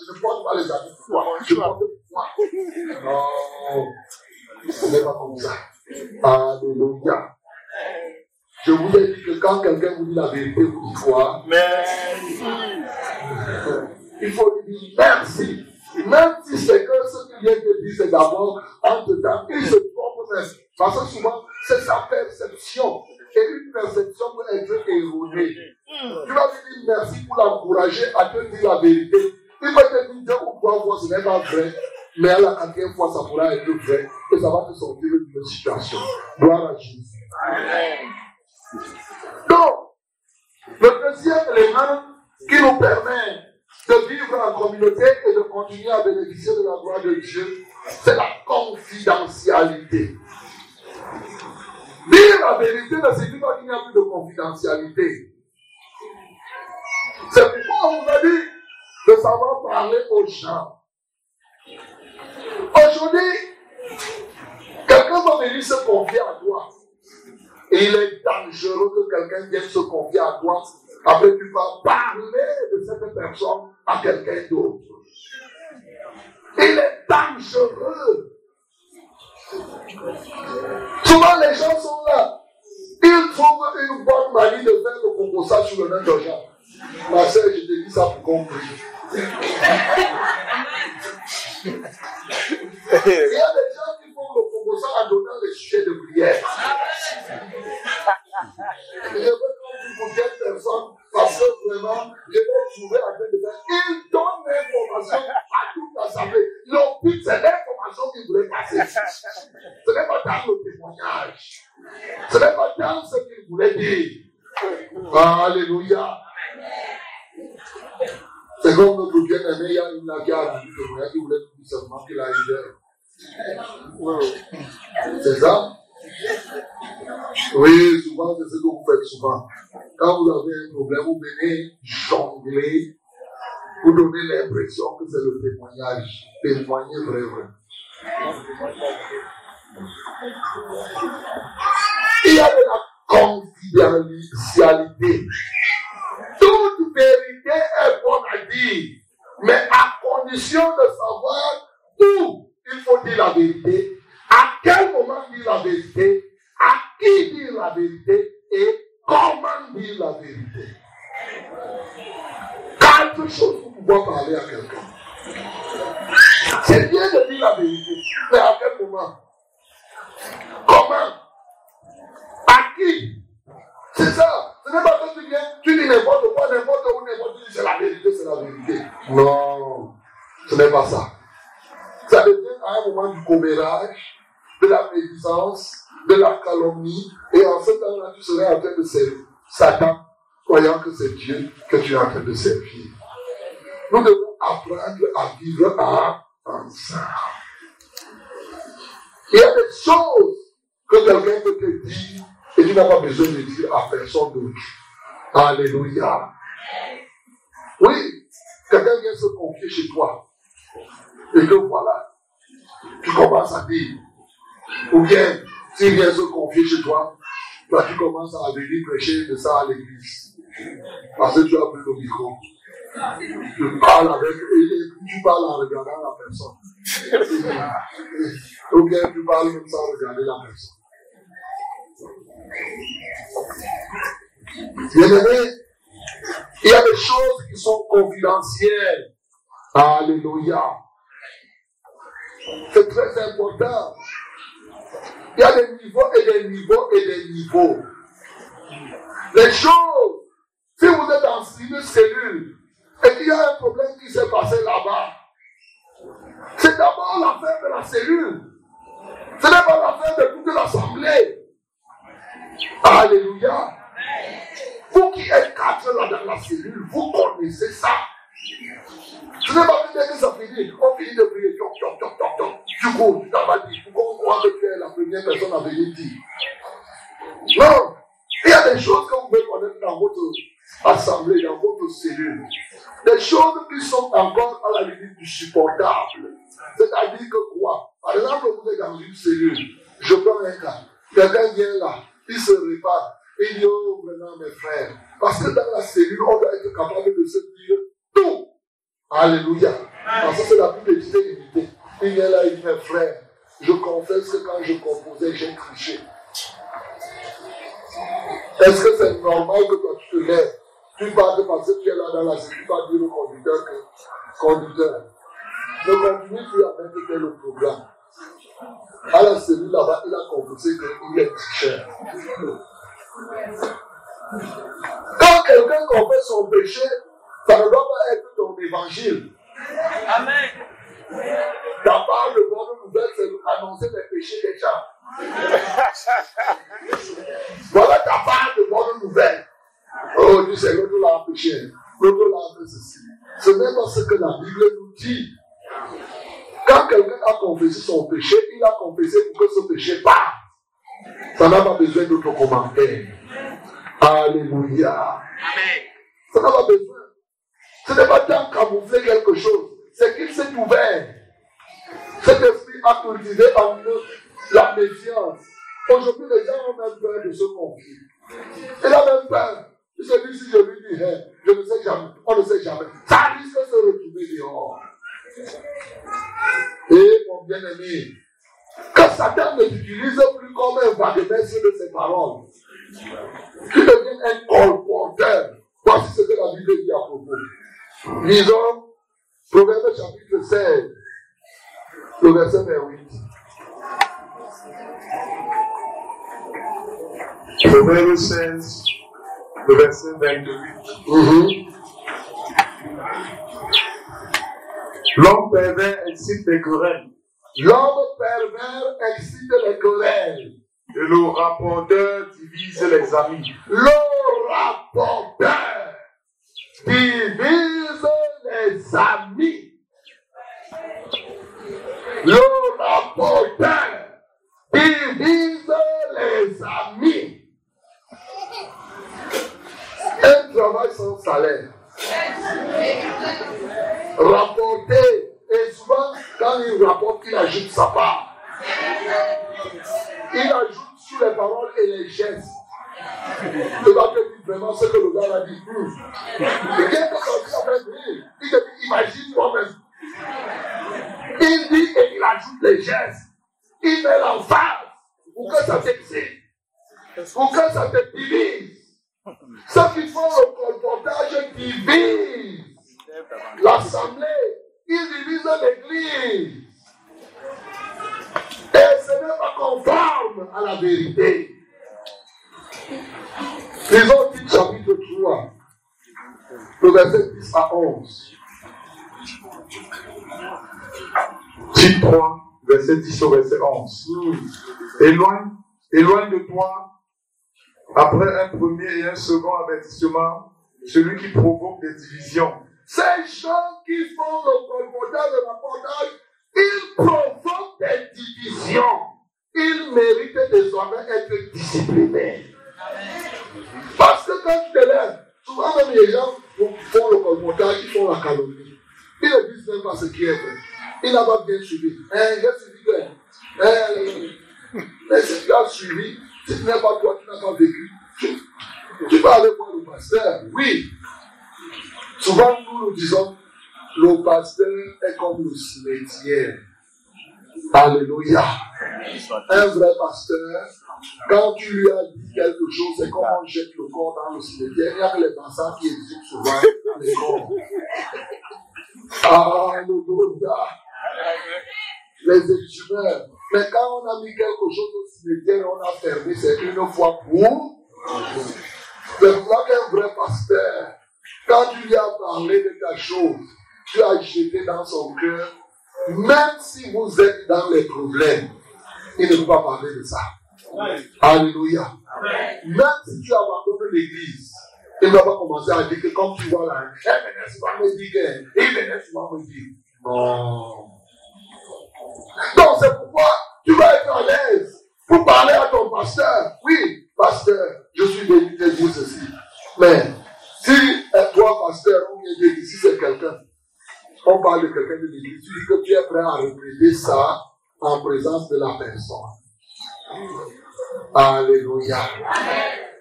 Je porte pas les habits. Je porte toi. Non, ce n'est pas comme ça. Alléluia. Je vous ai dit que quand quelqu'un vous dit la vérité, vous dites quoi Merci. Il faut lui dire merci. Même si c'est que ce qu'il vient de dire, c'est d'abord entre temps, il se Parce que souvent, c'est sa perception. Et une perception peut être erronée. Tu vas lui dire merci pour l'encourager à te dire la vérité. Il va te dire deux ou trois fois, ce n'est pas vrai. Mais à la quatrième fois, ça pourra être vrai. Et ça va te sortir d'une situation. Gloire à Jésus. Donc, le deuxième élément qui nous permet de vivre en communauté et de continuer à bénéficier de la gloire de Dieu, c'est la confidentialité. Dire la vérité ne signifie pas qu'il n'y a plus de confidentialité. C'est pourquoi on vous a dit de savoir parler aux gens. Aujourd'hui, quelqu'un va venir se confier à toi. Et il est dangereux que quelqu'un vienne se confier à toi. Après, tu vas parler de cette personne à quelqu'un d'autre. Il est dangereux Souvent, les gens sont là. Ils trouvent une bonne manière de faire le compostage sur le de Jean. Ma soeur, je te dis ça pour comprendre. Il y a des gens qui font le compostage en donnant les sujets de prière. Je veux qu'on quelle personne parce que vraiment, je vais trouver à de faire. Il donne l'information à toute l'assemblée. Le but, c'est l'information qu'il voulait passer. Ce n'est pas dans le témoignage. Ce n'est pas dans ce qu'il voulait dire. Alléluia. C'est comme notre bien-aimé, il y a une qui témoignage qui voulait tout seulement qu'il arrivait. C'est ça? Oui, souvent, c'est ce que vous faites souvent. Quand vous avez un problème, vous venez jongler pour donner l'impression que c'est le témoignage. Témoigner vrai, vrai. Il y a de la confidentialité. Toute vérité est bonne à dire, mais à condition de savoir où il faut dire la vérité, à quel moment dire la vérité, à qui dire la vérité? Et comment dire la vérité? Quelque chose pour pouvoir parler à quelqu'un. C'est bien de dire la vérité. Mais à quel moment? Comment? À qui? C'est ça. Ce n'est pas que tu viens, tu dis n'importe quoi, n'importe où, n'importe où, c'est la vérité, c'est la vérité. Non, ce n'est pas ça. Ça devient à un moment du commérage, de la médisance, de la calomnie, et en ce temps-là, tu serais en train de servir Satan, croyant que c'est Dieu que tu es en train de servir. Nous devons apprendre à vivre ensemble. Il y a des choses que quelqu'un peut te dire et tu n'as pas besoin de dire à personne d'autre. Alléluia. Oui, quelqu'un vient se confier chez toi et que voilà, tu commences à dire, ou bien s'il vient se confier chez toi, toi tu commences à venir prêcher de ça à l'église. Parce que tu as pris le micro. Tu parles avec, tu parles en regardant la personne. Ou bien tu parles même sans regarder la personne. Bien aimé, il y a des choses qui sont confidentielles. Alléluia. C'est très important. Il y a des niveaux et des niveaux et des niveaux. Les choses, si vous êtes dans une cellule et qu'il y a un problème qui s'est passé là-bas, c'est d'abord l'affaire de la cellule. Ce n'est pas l'affaire de toute l'assemblée. Alléluia. Vous qui êtes quatre là dans la cellule, vous connaissez ça. Ce n'est pas que ça finit. On finit de prier. Toc, toc. Tu cours, tu vas dire. Pourquoi on croit que tu es la première personne à venir dire Non. Il y a des choses que vous pouvez connaître dans votre assemblée, dans votre cellule. Des choses qui sont encore à la limite du supportable. C'est-à-dire que quoi? Par exemple, vous êtes dans une cellule. Je prends un cas. Quelqu'un vient là. Il se répare. Il dit, oh, vraiment, mes frères. Parce que dans la cellule, on doit être capable de se dire tout. Alléluia. Parce que c'est la plus petite unité. Il vient là, il dit, mes frères, je confesse que quand je composais, j'ai triché. Est-ce que c'est normal que quand tu te lèves, tu parles parce que tu es là dans la cellule, tu vas dire au conducteur que, conducteur, ne continue plus à mettre tel le programme. À la cellule là-bas, il a composé qu'il est tricheur. Quand quelqu'un confesse son péché, ça ne doit pas être ton évangile. Amen. Ta part de bonne nouvelle, c'est annoncer les péchés des gens. voilà ta part de bonne nouvelle. Oh, tu sais, l'autre l'a péché. L'autre l'a fait ceci. Ce n'est pas ce que la Bible nous dit. Quand quelqu'un a confessé son péché, il a confessé pour que ce péché parte. Ça n'a pas besoin d'autres commentaires. Alléluia. Ça n'a pas besoin. Ce n'est pas tant camoufler quelque chose. C'est qu'il s'est ouvert. Cet esprit a cultivé en nous la méfiance. Aujourd'hui, les gens ont même peur de se confier. Il a même peur. Il se dit, si je lui dis, hey, je ne sais jamais, on ne sait jamais. Ça risque de se retrouver dehors. Et mon bien-aimé, que Satan ne t'utilise plus comme un vague-messe de ses paroles, tu deviens un colporteur. Voici ce que la Bible dit à propos. Lisons Proverbe chapitre 16, le verset 28. Proverbe 16, le verset 28. L'homme pervers excite les querelles. L'homme pervers excite les querelles. Et le rapporteur divise les amis. Le rapporteur divise les amis. Le rapporteur divise les amis. Un travail sans salaire. Rapporter. Et souvent, quand il rapporte, il ajoute sa part. Il ajoute sur les paroles et les gestes. Il va te dire vraiment ce que le gars a dit. Et il te dit, imagine toi-même. Il dit et il ajoute les gestes. Il met l'emphase pour que ça t'excite. Pour que ça te divise. Ceux qui font le colportage divisent l'assemblée. ils divisent l'église. Et ce n'est pas conforme à la vérité. Lisons Tite chapitre 3, le verset 10 à 11. Tite 3, verset 10 au verset 11. Éloigne, éloigne de toi, après un premier et un second avertissement, celui qui provoque des divisions. Ces gens qui font le colportage et l'apportage, ils provoquent des divisions. Ils méritent désormais être disciplinés. Parce que quand tu te lèves, souvent même les gens font le colportage, ils font la calomnie. Ils ne disent même pas ce qui est vrai. Ils n'ont pas bien suivi. Hein, j'ai suivi bien. Hein, mais si tu as suivi, si ce n'est pas toi qui n'as pas vécu, tu, tu vas aller voir le pasteur. Oui. Souvent, nous nous disons, le pasteur est comme le cimetière. Alléluia. Un vrai pasteur, quand tu lui as dit quelque chose, c'est comme on jette le corps dans le cimetière. Il y a que les passants qui exigent souvent les corps. Alléluia. Les exhumeurs. Mais quand on a mis quelque chose au cimetière, on a fermé, c'est une fois pour. C'est pour ça qu'un vrai pasteur, quand tu lui as parlé de ta chose, tu as jeté dans son cœur, même si vous êtes dans les problèmes, il ne peut pas parler de ça. Alléluia. Même si tu abandonnes l'église, il ne va pas commencer à dire que comme tu vois là, il venait souvent me dire il venait souvent me dire. Non. Donc c'est pourquoi tu vas être à l'aise pour parler à ton pasteur. Oui, pasteur, je suis venu te dire ceci. Mais si toi, pasteur, ou bien si c'est quelqu'un, on parle de quelqu'un de l'église, tu dis que tu es prêt à répéter ça en présence de la personne. Alléluia.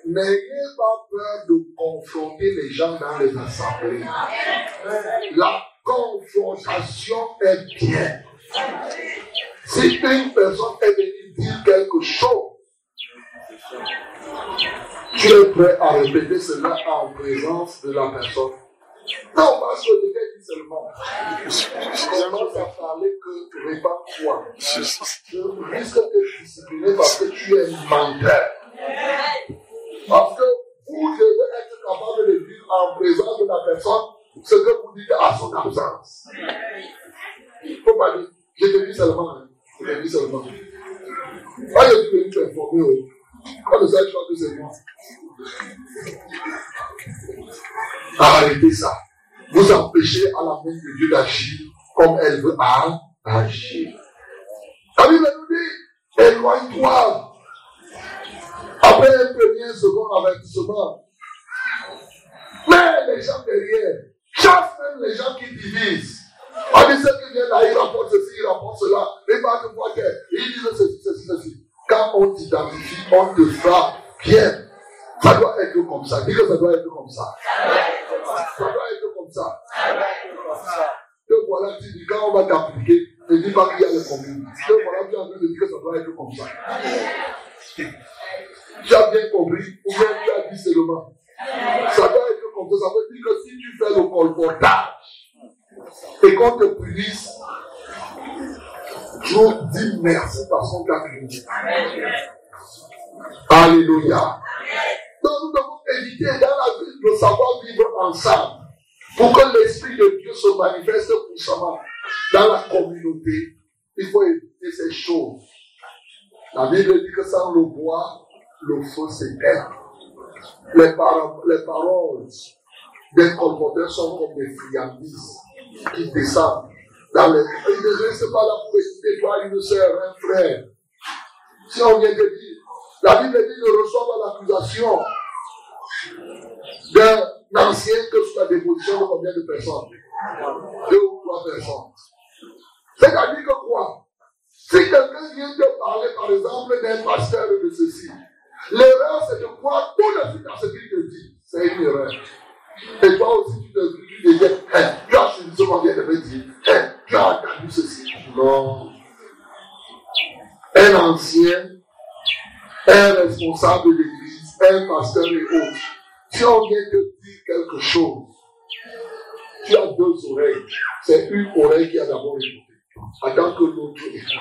N'ayez pas peur de confronter les gens dans les assemblées. La confrontation est bien. Si une personne est venue dire quelque chose, tu es prêt à répéter cela en présence de la personne. Non, parce que le gars dit seulement, commence à parler que répands-toi. Je risque de discipliner parce que tu es menteur. Parce que vous devez être capable de dire en présence de la personne ce que vous dites à son absence. Il ne faut pas dire, je te dis seulement, hein. je te dis seulement. Moi, je suis venu t'informer. Quand le Seigneur que c'est moi. Arrêtez ça. Vous empêchez à la main de Dieu d'agir comme elle veut agir. La Bible nous dit, éloigne-toi. Après un premier, second avertissement. Mais les gens derrière, chasse même les gens qui divisent. On dit ceux qui viennent là, ils rapportent ceci, ils rapportent cela. Et pas que moi, ils disent ceci, ceci, ceci. Quand on t'identifie, on te frappe bien. Ça doit être comme ça. Dis que ça doit être comme ça. Ça doit être comme ça. Que voilà, tu dis, quand on va t'appliquer, ne dis pas qu'il y a le communes. Que voilà, tu es en de ça doit être comme ça. Tu as bien compris, ou bien tu as dit seulement. Ça doit être comme ça. Ça veut dire que si tu fais le colportage et qu'on te punisse, je dis merci parce qu'on t'a. Alléluia. Donc nous devons éviter dans la vie de savoir vivre ensemble pour que l'Esprit de Dieu se manifeste puissamment dans la communauté. Il faut éviter ces choses. La Bible dit que sans le bois, le feu s'éteint. Les, les paroles des colporteurs sont comme des friandises qui descendent dans les. Ils ne restent pas là pour écouter toi, une soeur, un frère. Si on vient de dire, la Bible dit ne reçoit pas l'accusation d'un ancien que sous la déposition de combien de personnes? Deux ou trois personnes. C'est-à-dire que quoi? Si quelqu'un vient de parler, par exemple, d'un pasteur de ceci, l'erreur c'est de croire tout de suite à ce qu'il te dit. C'est une erreur. Et toi aussi, tu te, tu te dis, hein, tu as suivi ce qu'on vient de me dire, hein, tu as entendu ceci. Non. Un ancien, un responsable de l'église, un pasteur et autres, si on vient te dire quelque chose, tu as deux oreilles. C'est une oreille qui a d'abord écouté. Attends que l'autre écoute.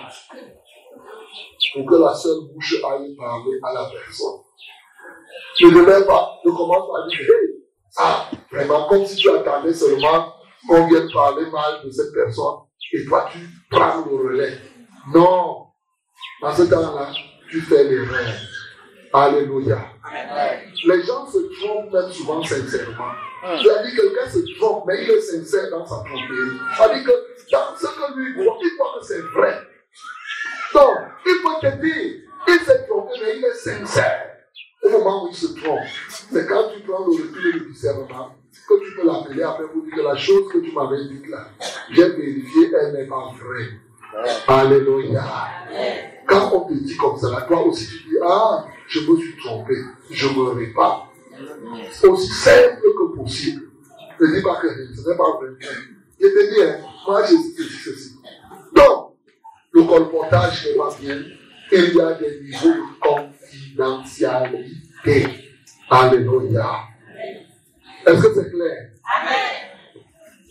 Pour que la seule bouche aille parler à la personne. Ne lève pas, ne commence pas à dire, hey, ah, vraiment, comme si tu attendais seulement qu'on vienne parler mal de cette personne et toi tu prends le relais. Non. Dans ce temps-là, tu fais l'erreur. Alléluia. Les gens se trompent même souvent sincèrement. Tu as dit que quelqu'un se trompe, mais il est sincère dans sa tromperie. Dit que dans ce que lui croit, il croit que c'est vrai. Donc, il faut te dire, il s'est trompé, mais il est sincère. Au moment où il se trompe, c'est quand tu prends le recul et le discernement que tu peux l'appeler après pour dire que la chose que tu m'avais dit là, j'ai vérifié, elle n'est pas vraie. Alléluia. Quand on te dit comme ça, toi aussi tu dis, ah, je me suis trompé, je me répare. Aussi simple que possible. Ne dis pas que ce n'est pas vrai. Je te dis, hein, moi j'ai dit ceci. Donc, le colportage n'est pas bien. Il y a des niveaux de confidentialité. Alléluia. Est-ce que c'est clair? Amen.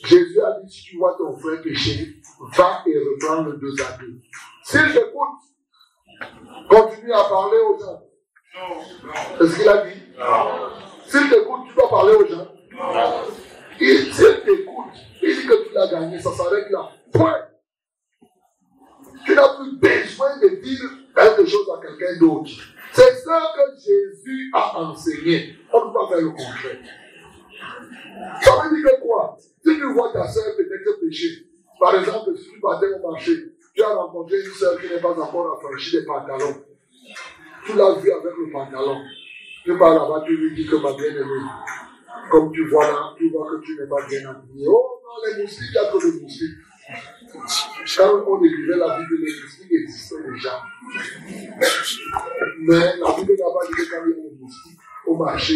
Jésus a dit, si tu vois ton frère pécher, va et reprends le deux à deux. S'il t'écoute, continue à parler aux gens. Est-ce qu'il a dit? S'il t'écoute, tu dois parler aux gens. S'il t'écoute, il dit que tu l'as gagné, ça s'arrête là. Point. Tu n'as plus besoin de dire quelque chose à quelqu'un d'autre. C'est ça que Jésus a enseigné. On ne peut pas faire le contraire. Ça veut dire que quoi? Si tu vois ta soeur peut-être pécher, par exemple, si tu partais au marché, tu as rencontré une soeur qui n'est pas encore affranchie des pantalons. Tu l'as vu avec le pantalon. Tu pars là-bas, tu lui dis que ma bien-aimée, comme tu vois là, tu vois que tu n'es pas bien habillée. Oh non, les moustiques, il y a que les moustiques. Quand on écrivait la Bible, les moustiques existaient déjà. Mais la Bible n'a pas dit que quand il y a des moustiques au marché,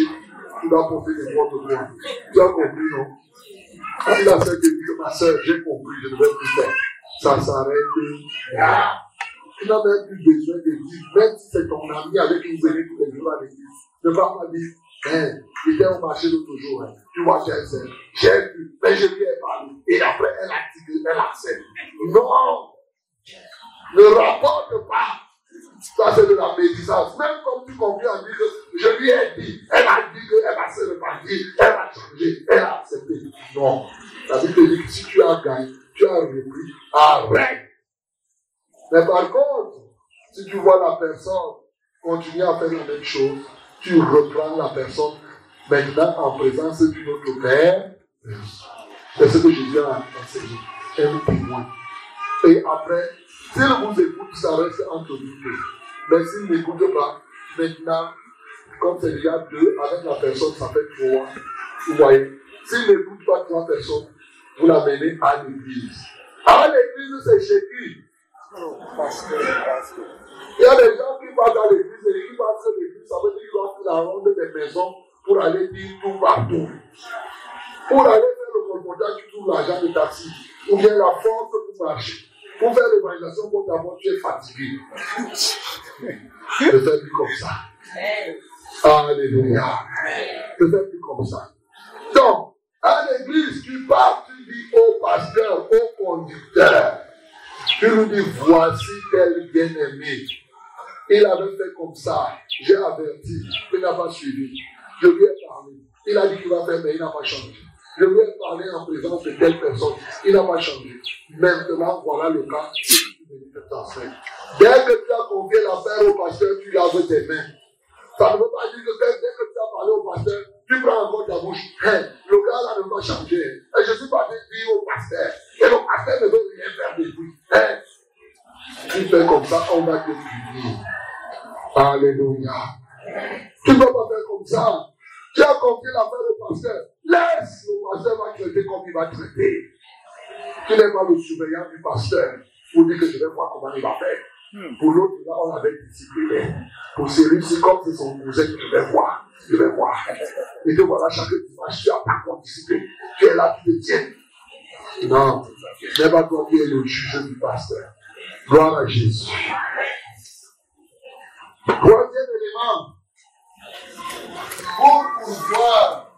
tu dois porter des boîtes de toi. Tu as compris, non? Quand il a fait que ma soeur, j'ai compris, je ne vais plus faire. Ça s'arrête. Tu n'as même plus besoin de dire, même si c'est ton ami avec qui vous venez tous les jours à l'église, ne va pas dire, hein, il était au marché l'autre jour, hein. tu vois, j'ai j'ai vu, mais je lui ai parlé. Et après, elle a dit qu'elle accepte. Non! Ne rapporte pas ça, c'est de la médisance. Même comme tu comprends à dire que je lui ai dit, elle a dit qu'elle va se repartir, elle a changé, elle a accepté. Non. La Bible dit que si tu as gagné, tu as repris, arrête. Mais par contre, si tu vois la personne continuer à faire la même chose, tu reprends la personne maintenant en présence d'une autre père. C'est ce que Jésus a enseigné. Un témoin. Et après, s'il vous écoute, ça reste entre nous Mais s'il n'écoute pas, maintenant, comme c'est déjà deux, avec la personne, ça fait trois. Vous voyez? S'il n'écoute pas trois personnes, vous l'amenez à l'église. À l'église, c'est chez qui? Il y a des gens qui vont dans l'église et qui passent à l'église, ça veut dire qu'ils vont faire la ronde des maisons pour aller dire tout partout. Pour aller faire le colportage, tu trouves l'argent de taxi. Ou bien la force pour marcher. Pour faire l'évangélisation, pour d'abord, tu es fatigué. Ne fais plus comme ça. Alléluia. Ne fais plus comme ça. Donc, à l'église, tu pars, tu dis au pasteur, au conducteur, tu lui dis, voici tel bien-aimé. Il avait fait comme ça. J'ai averti. Il n'a pas suivi. Je lui ai parlé. Il a dit qu'il va faire, mais il n'a pas changé. Je lui ai parlé en présence de telle personne. Il n'a pas changé. Maintenant, voilà le cas. Dès que tu as confié l'affaire au pasteur, tu laves tes mains. Ça ne veut pas dire que dès que tu as parlé au pasteur, tu prends encore ta bouche. Hein, le gars là ne va changer. Et je suis pas dire au pasteur. Et le pasteur ne veut rien faire de lui. Hein? Tu fais comme ça, on va te punir. Alléluia. Tu ne peux pas faire comme ça. Tu as confié l'affaire au pasteur. Laisse le pasteur va traiter comme il va traiter. Tu n'es pas le surveillant du pasteur pour dire que je vais voir comment il va faire. Pour l'autre, là, on l'avait discipliné. Pour celui-ci, comme c'est son cousin, je vais voir. Je vais voir. Et que voilà, chaque dimanche, tu n'as pas participé. Tu es là, tu te tiens. Non, n'est pas toi qui es le juge du pasteur. Gloire à Jésus. Troisième élément. Pour pouvoir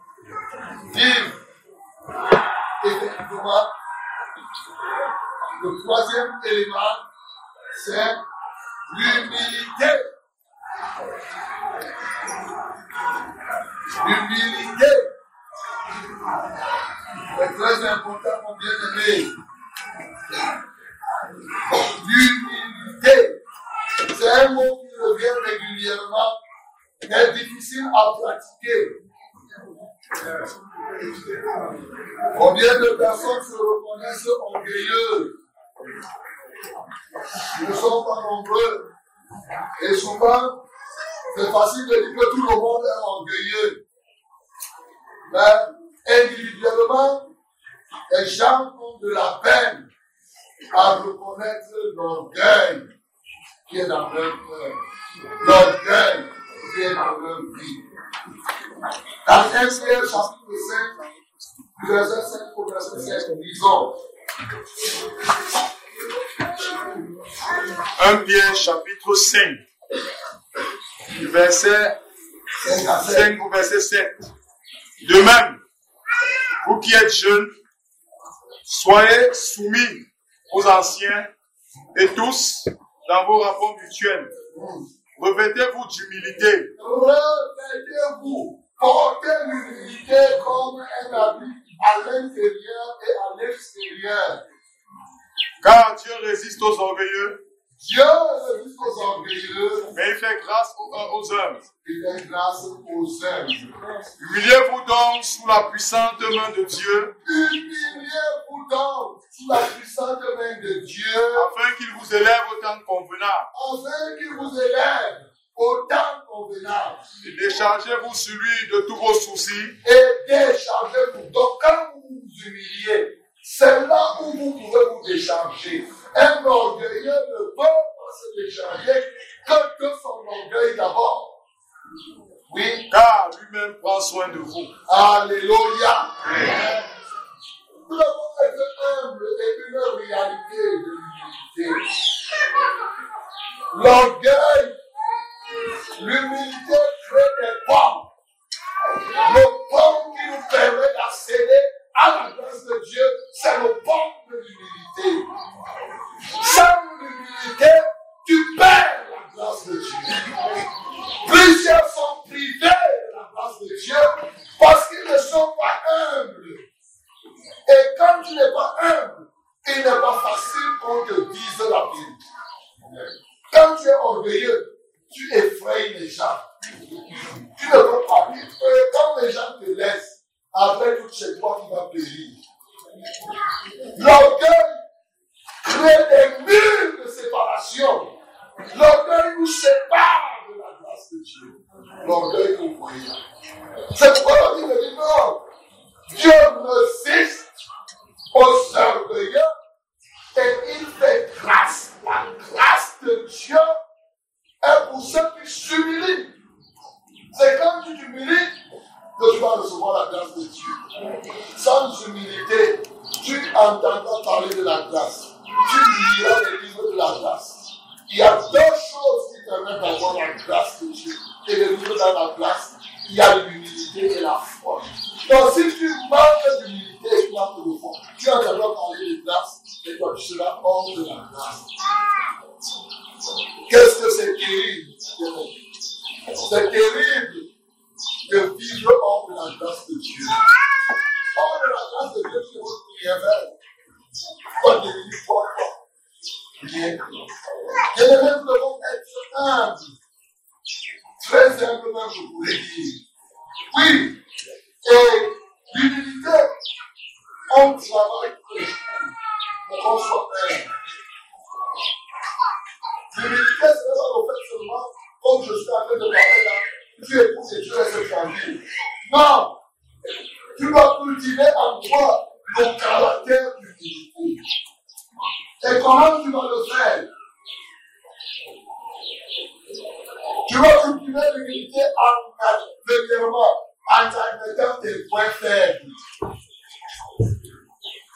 vivre rapidement. Le troisième élément, c'est l'humilité. L'humilité. C'est très important, mon bien-aimé. L'humilité. C'est un mot qui revient régulièrement, mais difficile à pratiquer. Combien de personnes se reconnaissent orgueilleux Ils ne sont pas nombreux. Et souvent, c'est facile de dire que tout le monde est orgueilleux. Mais individuellement, les gens ont de la peine à reconnaître l'orgueil qui est dans leur cœur. L'orgueil qui est dans leur vie. Dans 1 Pierre chapitre 5, verset 5 au verset 7, lisons. 1 Pierre chapitre 5, verset 5 au verset 7. De même, vous qui êtes jeunes, soyez soumis aux anciens et tous dans vos rapports mutuels. Revêtez-vous d'humilité. Revêtez-vous, portez l'humilité comme un habit à l'intérieur et à l'extérieur. Car Dieu résiste aux orgueilleux, Dieu résiste aux orgueilleux, mais il fait grâce aux, aux hommes. il fait grâce aux humbles. Humiliez-vous donc sous la puissante main de Dieu, Humiliez-vous donc sous la puissante main de Dieu, afin qu'il vous élève au temps convenable. afin qu'il vous élève au temps convenable Et déchargez-vous sur lui de tous vos soucis, et déchargez-vous. Donc, quand vous vous humiliez, c'est là où vous pouvez vous décharger. Un orgueilleux ne peut pas se décharger que de son orgueil d'abord. Oui, car lui-même prend soin de vous. Alléluia. Nous devons être humbles et une réalité de l'humilité. L'orgueil,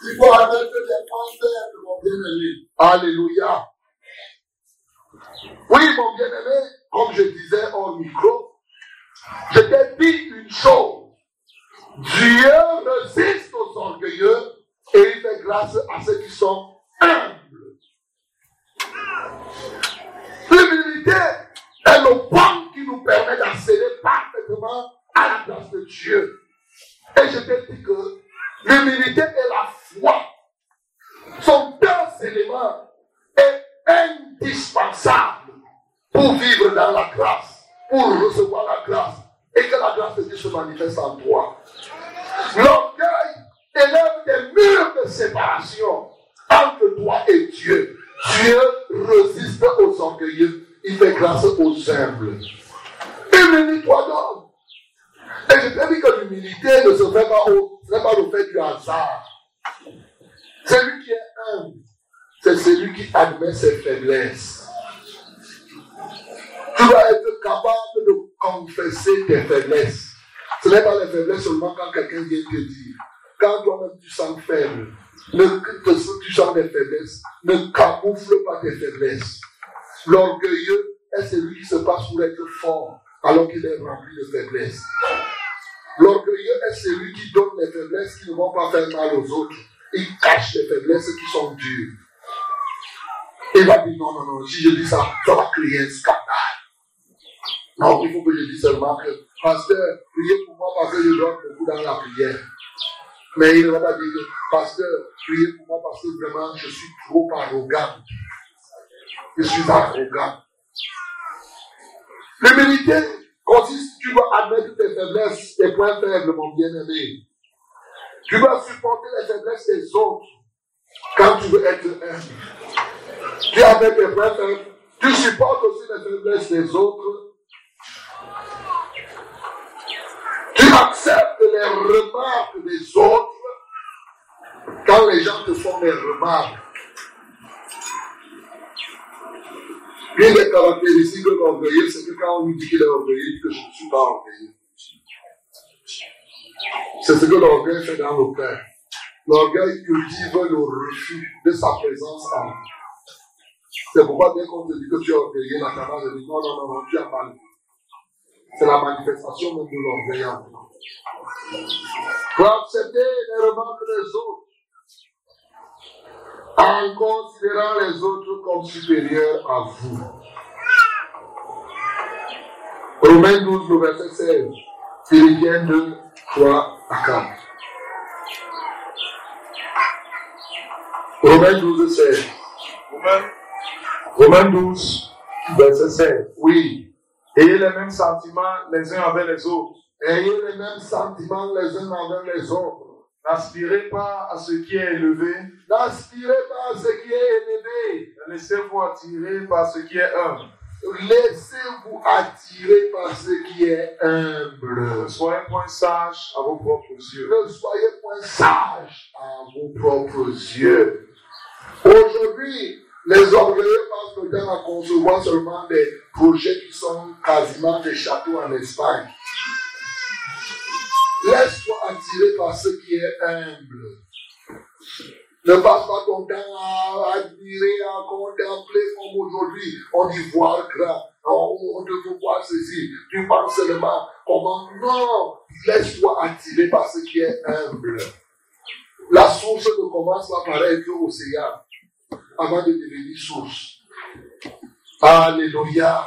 Il faut admettre tes points faibles, mon bien-aimé. Alléluia. Oui, mon bien-aimé, comme je disais au micro, je t'ai dit une chose. Dieu résiste aux orgueilleux et grâce à ceux qui sont humbles. L'humilité est le point qui nous permet d'accéder parfaitement à la grâce de Dieu. Et je te dis que l'humilité et la foi sont deux éléments indispensables pour vivre dans la grâce, pour recevoir la grâce et que la grâce de Dieu se manifeste en toi. L'orgueil élève des murs de séparation entre toi et Dieu. Dieu résiste aux orgueilleux, il fait grâce aux humbles. Humilie-toi donc. Et je te dis que l'humilité ne se fait pas, au, pas le fait du hasard. Celui qui est humble, c'est celui qui admet ses faiblesses. Tu dois être capable de confesser tes faiblesses. Ce n'est pas les faiblesses seulement quand quelqu'un vient te dire. Quand toi-même tu sens faible, ne, tu sens des faiblesses, ne camoufle pas tes faiblesses. L'orgueilleux est celui qui se passe pour être fort alors qu'il est rempli de faiblesses. L'orgueilleux est celui qui donne les faiblesses qui ne vont pas faire mal aux autres. Il cache les faiblesses qui sont dures. Il va dire non, non, non, si je dis ça, ça va créer un scandale. Non, il faut que je dise seulement que, pasteur, priez pour moi parce que je dors beaucoup dans la prière. Mais il ne va pas dire, pasteur, priez pour moi parce que vraiment je suis trop arrogant. Je suis arrogant. L'humilité consiste, tu dois admettre tes faiblesses, tes points faibles, mon bien-aimé. Tu dois supporter les faiblesses des autres quand tu veux être humble. Tu admets tes points faibles, tu supportes aussi les faiblesses des autres Tu acceptes les remarques des autres quand les gens te font des remarques. Une des caractéristiques de l'orgueilleux, c'est que quand on nous dit qu'il est orgueilleux, que je ne suis pas orgueilleux. C'est ce que l'orgueil fait dans nos cœurs. L'orgueil cultive le refus de sa présence en nous. C'est pourquoi dès qu'on te dit que tu es orgueilleux, la tendance de dire non, non, non, tu as mal. C'est la manifestation même de l'orgueil en Pour accepter les remarques des autres en considérant les autres comme supérieurs à vous. Romains 12, le verset 16. Philippiens 2, 3 à 4. Romains 12, 16. Romains 12, verset 16. Oui. Ayez les mêmes sentiments les uns envers les autres. Ayez les mêmes sentiments les uns envers les autres. N'aspirez pas à ce qui est élevé. N'aspirez pas à ce qui est élevé. Laissez-vous attirer par ce qui est humble. Laissez-vous attirer par ce qui est humble. Ne soyez point sage à vos propres yeux. Ne soyez point sage à vos propres yeux. Aujourd'hui, les orgueilleux passent le temps à concevoir seulement des projets qui sont quasiment des châteaux en Espagne. Attirer par ce qui est humble. Ne passe pas ton temps à admirer, à contempler comme aujourd'hui. On y voit grand. On, te fait voir ceci. Tu penses seulement comment? Non! Laisse-toi attirer par ce qui est humble. La source ne commence pas par être océan avant de devenir source. Alléluia.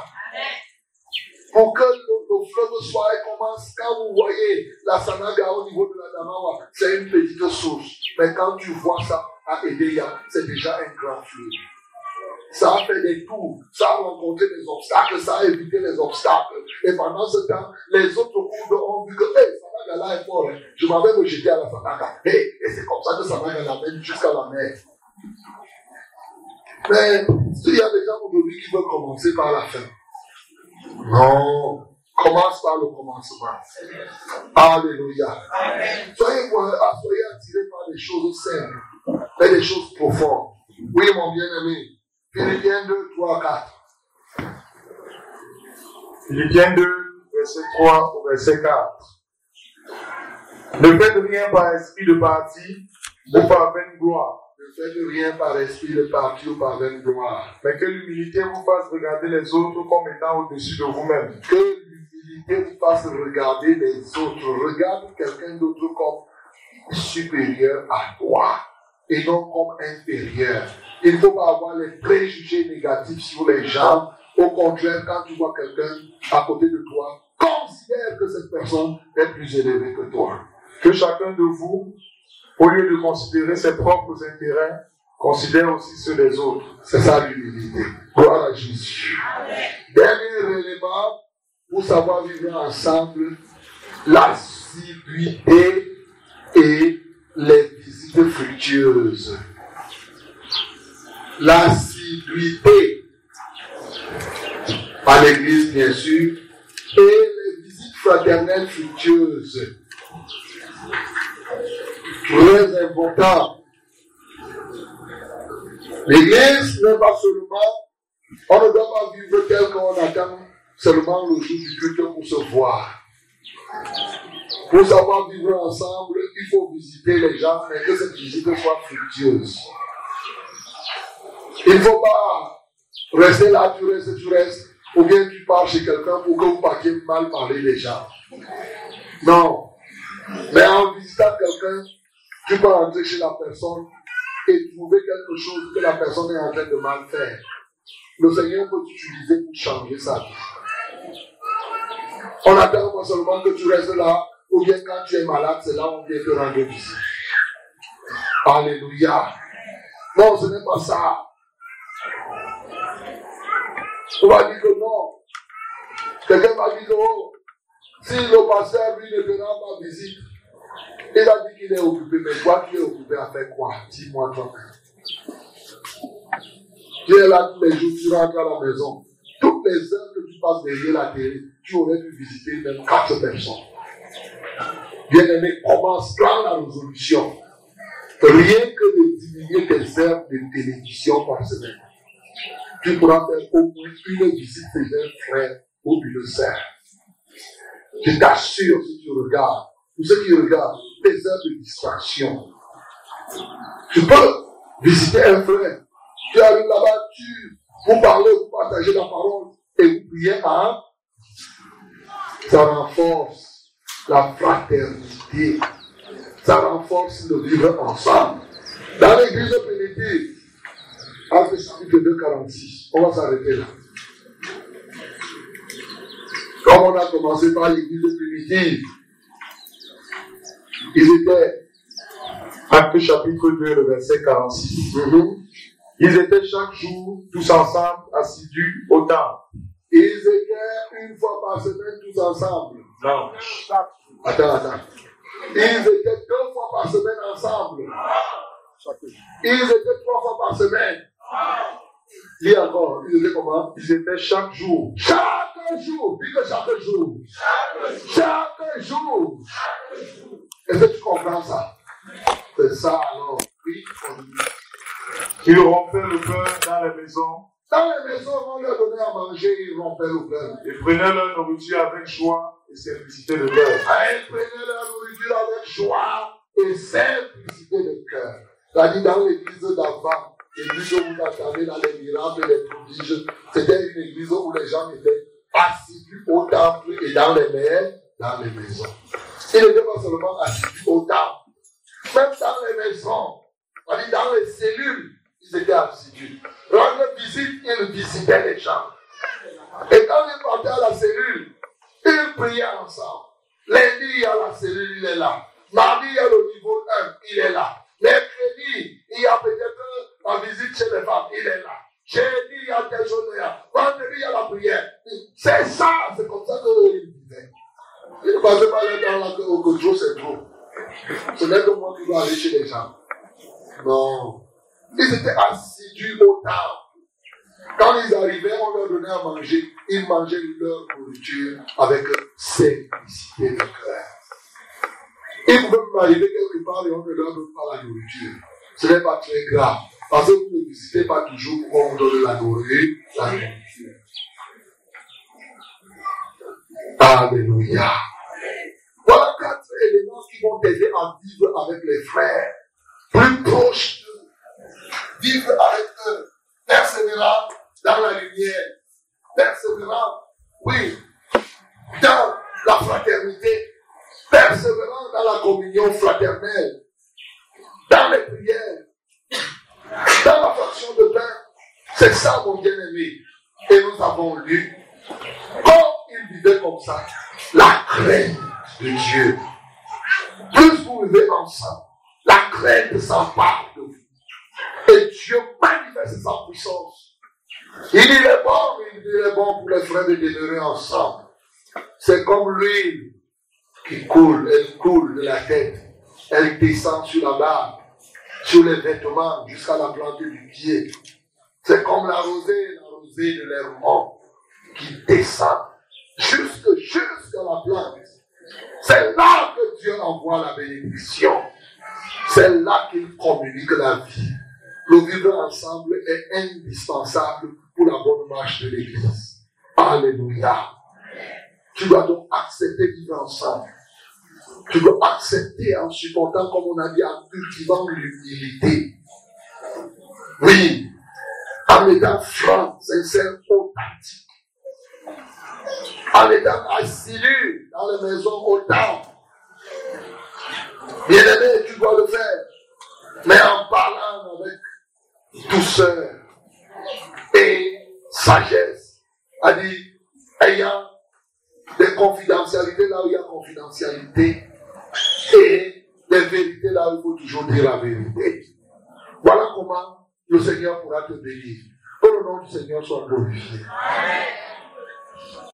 Pour que le, fleuve soit commence, quand vous voyez la Sanaga au niveau de la Damawa, c'est une petite source. Mais quand tu vois ça à Edeya, c'est déjà un grand fleuve. Ça a fait des tours, ça a rencontré des obstacles, ça a évité les obstacles. Et pendant ce temps, les autres cours ont vu que, hey, Sanaga là est fort. Hein. Je m'avais me jeter à la Sanaga. Hey, et c'est comme ça que Sanaga l'amène jusqu'à la mer. Mais il y a des gens aujourd'hui qui veulent commencer par la fin. Non. Commence par le commencement. Alléluia. Soyez, soyez attirés par des choses simples et des choses profondes. Oui, mon bien-aimé. Philippiens 2, 3, 4. Philippiens 2, verset 3 au verset 4. Ne faites rien par esprit de parti ou par vaine gloire ne faites rien par esprit de parti ou par vaine gloire. Mais que l'humilité vous fasse regarder les autres comme étant au-dessus de vous-même. Que l'humilité vous fasse regarder les autres. Regarde quelqu'un d'autre comme supérieur à toi. et non comme inférieur. Il ne faut pas avoir les préjugés négatifs sur les gens. Au contraire, quand tu vois quelqu'un à côté de toi, considère que cette personne est plus élevée que toi. Que chacun de vous, au lieu de considérer ses propres intérêts, considère aussi ceux des autres. C'est ça l'humilité. Gloire à Jésus. Dernier élément pour savoir vivre ensemble, l'assiduité et les visites fructueuses. L'assiduité à l'église, bien sûr, et les visites fraternelles fructueuses. Très important. L'église n'est pas seulement, on ne doit pas vivre tel qu'on attend seulement le jour du culte pour se voir. Pour savoir vivre ensemble, il faut visiter les gens, mais que cette visite soit fructueuse. Il ne faut pas rester là, tu restes, tu restes, ou bien tu pars chez quelqu'un pour que vous partiez mal parler les gens. Non. Mais en visitant quelqu'un, tu peux entrer chez la personne et trouver quelque chose que la personne est en train de mal faire. Le Seigneur peut t'utiliser pour changer sa vie. On attend pas seulement que tu restes là, ou bien quand tu es malade, c'est là où on vient te rendre visite. Alléluia. Non, ce n'est pas ça. On va dire que non. Quelqu'un m'a dit que oh, si le pasteur lui ne fera pas visite, il a dit qu'il est occupé, mais toi tu es occupé à faire quoi? Dis-moi toi-même. Tu es là tous les jours, tu rentres à la maison. Toutes les heures que tu passes derrière la télé, tu aurais pu visiter même quatre personnes. Bien-aimé, commence dans la résolution. Rien que de diminuer tes heures de télévision par semaine. Tu pourras faire au moins une visite de un frère ou d'une sœur. Je t'assure, si tu regardes, pour ceux qui regardent, tes heures de distraction. Tu peux visiter un frère. Tu arrives là-bas, tu, vous parlez, vous partagez la parole et vous priez à Ça renforce la fraternité. Ça renforce le vivre ensemble. Dans l'église primitive, Acte chapitre 2, 46, on va s'arrêter là. Comme on a commencé par l'église primitive, ils étaient, Acte chapitre 2, le verset 46. Mhm. Ils étaient chaque jour tous ensemble assidus au temple. ils étaient une fois par semaine tous ensemble. Non. Attends, attends. Ils étaient deux fois par semaine ensemble. Ils étaient trois fois par semaine. Dis encore, ils étaient comment? Ils étaient chaque jour. Chaque jour, dis que chaque jour. Chaque jour. Est-ce que tu comprends ça? C'est ça alors. Oui, on dit. Ils rompaient le pain dans les maisons Dans les maisons, on leur donnait à manger, ils rompaient le pain. et prenaient leur nourriture avec joie et simplicité de cœur. Ils prenaient leur nourriture avec joie et simplicité de cœur. C'est-à-dire dans l'église d'avant, l'église où vous attendez dans les miracles et les prodiges, c'était une église où les gens étaient assidus au temple et dans les maisons, dans les maisons. Ils n'étaient pas seulement assidus au temple, même dans les maisons, dans les cellules, ils étaient assidus. Rendre visite, ils visitaient les gens. Et quand ils partaient à la cellule, ils priaient ensemble. Lundi, il y a la cellule, il est là. Mardi, il y a le niveau 1, il est là. Mercredi, il y a peut-être la visite chez les femmes, il est là. Jeudi, il y a quelque chose là. Vendredi, il y a la prière. C'est ça, c'est comme ça qu'ils vivaient. Ils ne passaient pas le temps là que que trop c'est trop. Ce n'est que moi qui dois aller chez les gens. Non. Ils étaient assidus au temple. Quand ils arrivaient, on leur donnait à manger. Ils mangeaient leur nourriture avec simplicité de cœur. Il pouvait m'arriver quelque part et on ne leur donne pas la nourriture. Ce n'est pas très grave. Parce que vous ne visitez pas toujours pour qu'on vous donne la nourriture. La nourriture. Alléluia. Voilà quatre éléments qui vont t'aider à vivre avec les frères. Plus proches d'eux. Vivre avec eux. Persévérant dans la lumière. Persévérant, oui, dans la fraternité. Persévérant dans la communion fraternelle. Dans les prières. Dans la fraction de pain, c'est ça mon bien-aimé. Et nous avons lu, quand il vivait comme ça, la crainte de Dieu. Plus vous vivez ensemble, la crainte s'empare de vous. Et Dieu manifeste sa puissance. Il est bon, il est bon pour les frères de demeurer ensemble. C'est comme l'huile qui coule, elle coule de la tête, elle descend sur la barbe, sur les vêtements, jusqu'à la plante du pied. C'est comme la rosée, la rosée de l'hermont qui descend jusque, jusqu'à la plante. C'est là que Dieu envoie la bénédiction. C'est là qu'il communique la vie. Le vivre ensemble est indispensable pour la bonne marche de l'Église. Alléluia. Tu dois donc accepter vivre ensemble. Tu dois accepter en supportant, comme on a dit, en cultivant l'humilité. Oui. En étant franc, sincère, authentique. En étant assidu dans les maisons autant. Bien aimé, tu dois le faire. Mais en parlant avec douceur et sagesse. A dit, ayant des confidentialités là où il y a confidentialité et des vérités là où il faut toujours dire la vérité. Voilà comment le Seigneur pourra te bénir. Que le nom du Seigneur soit glorifié.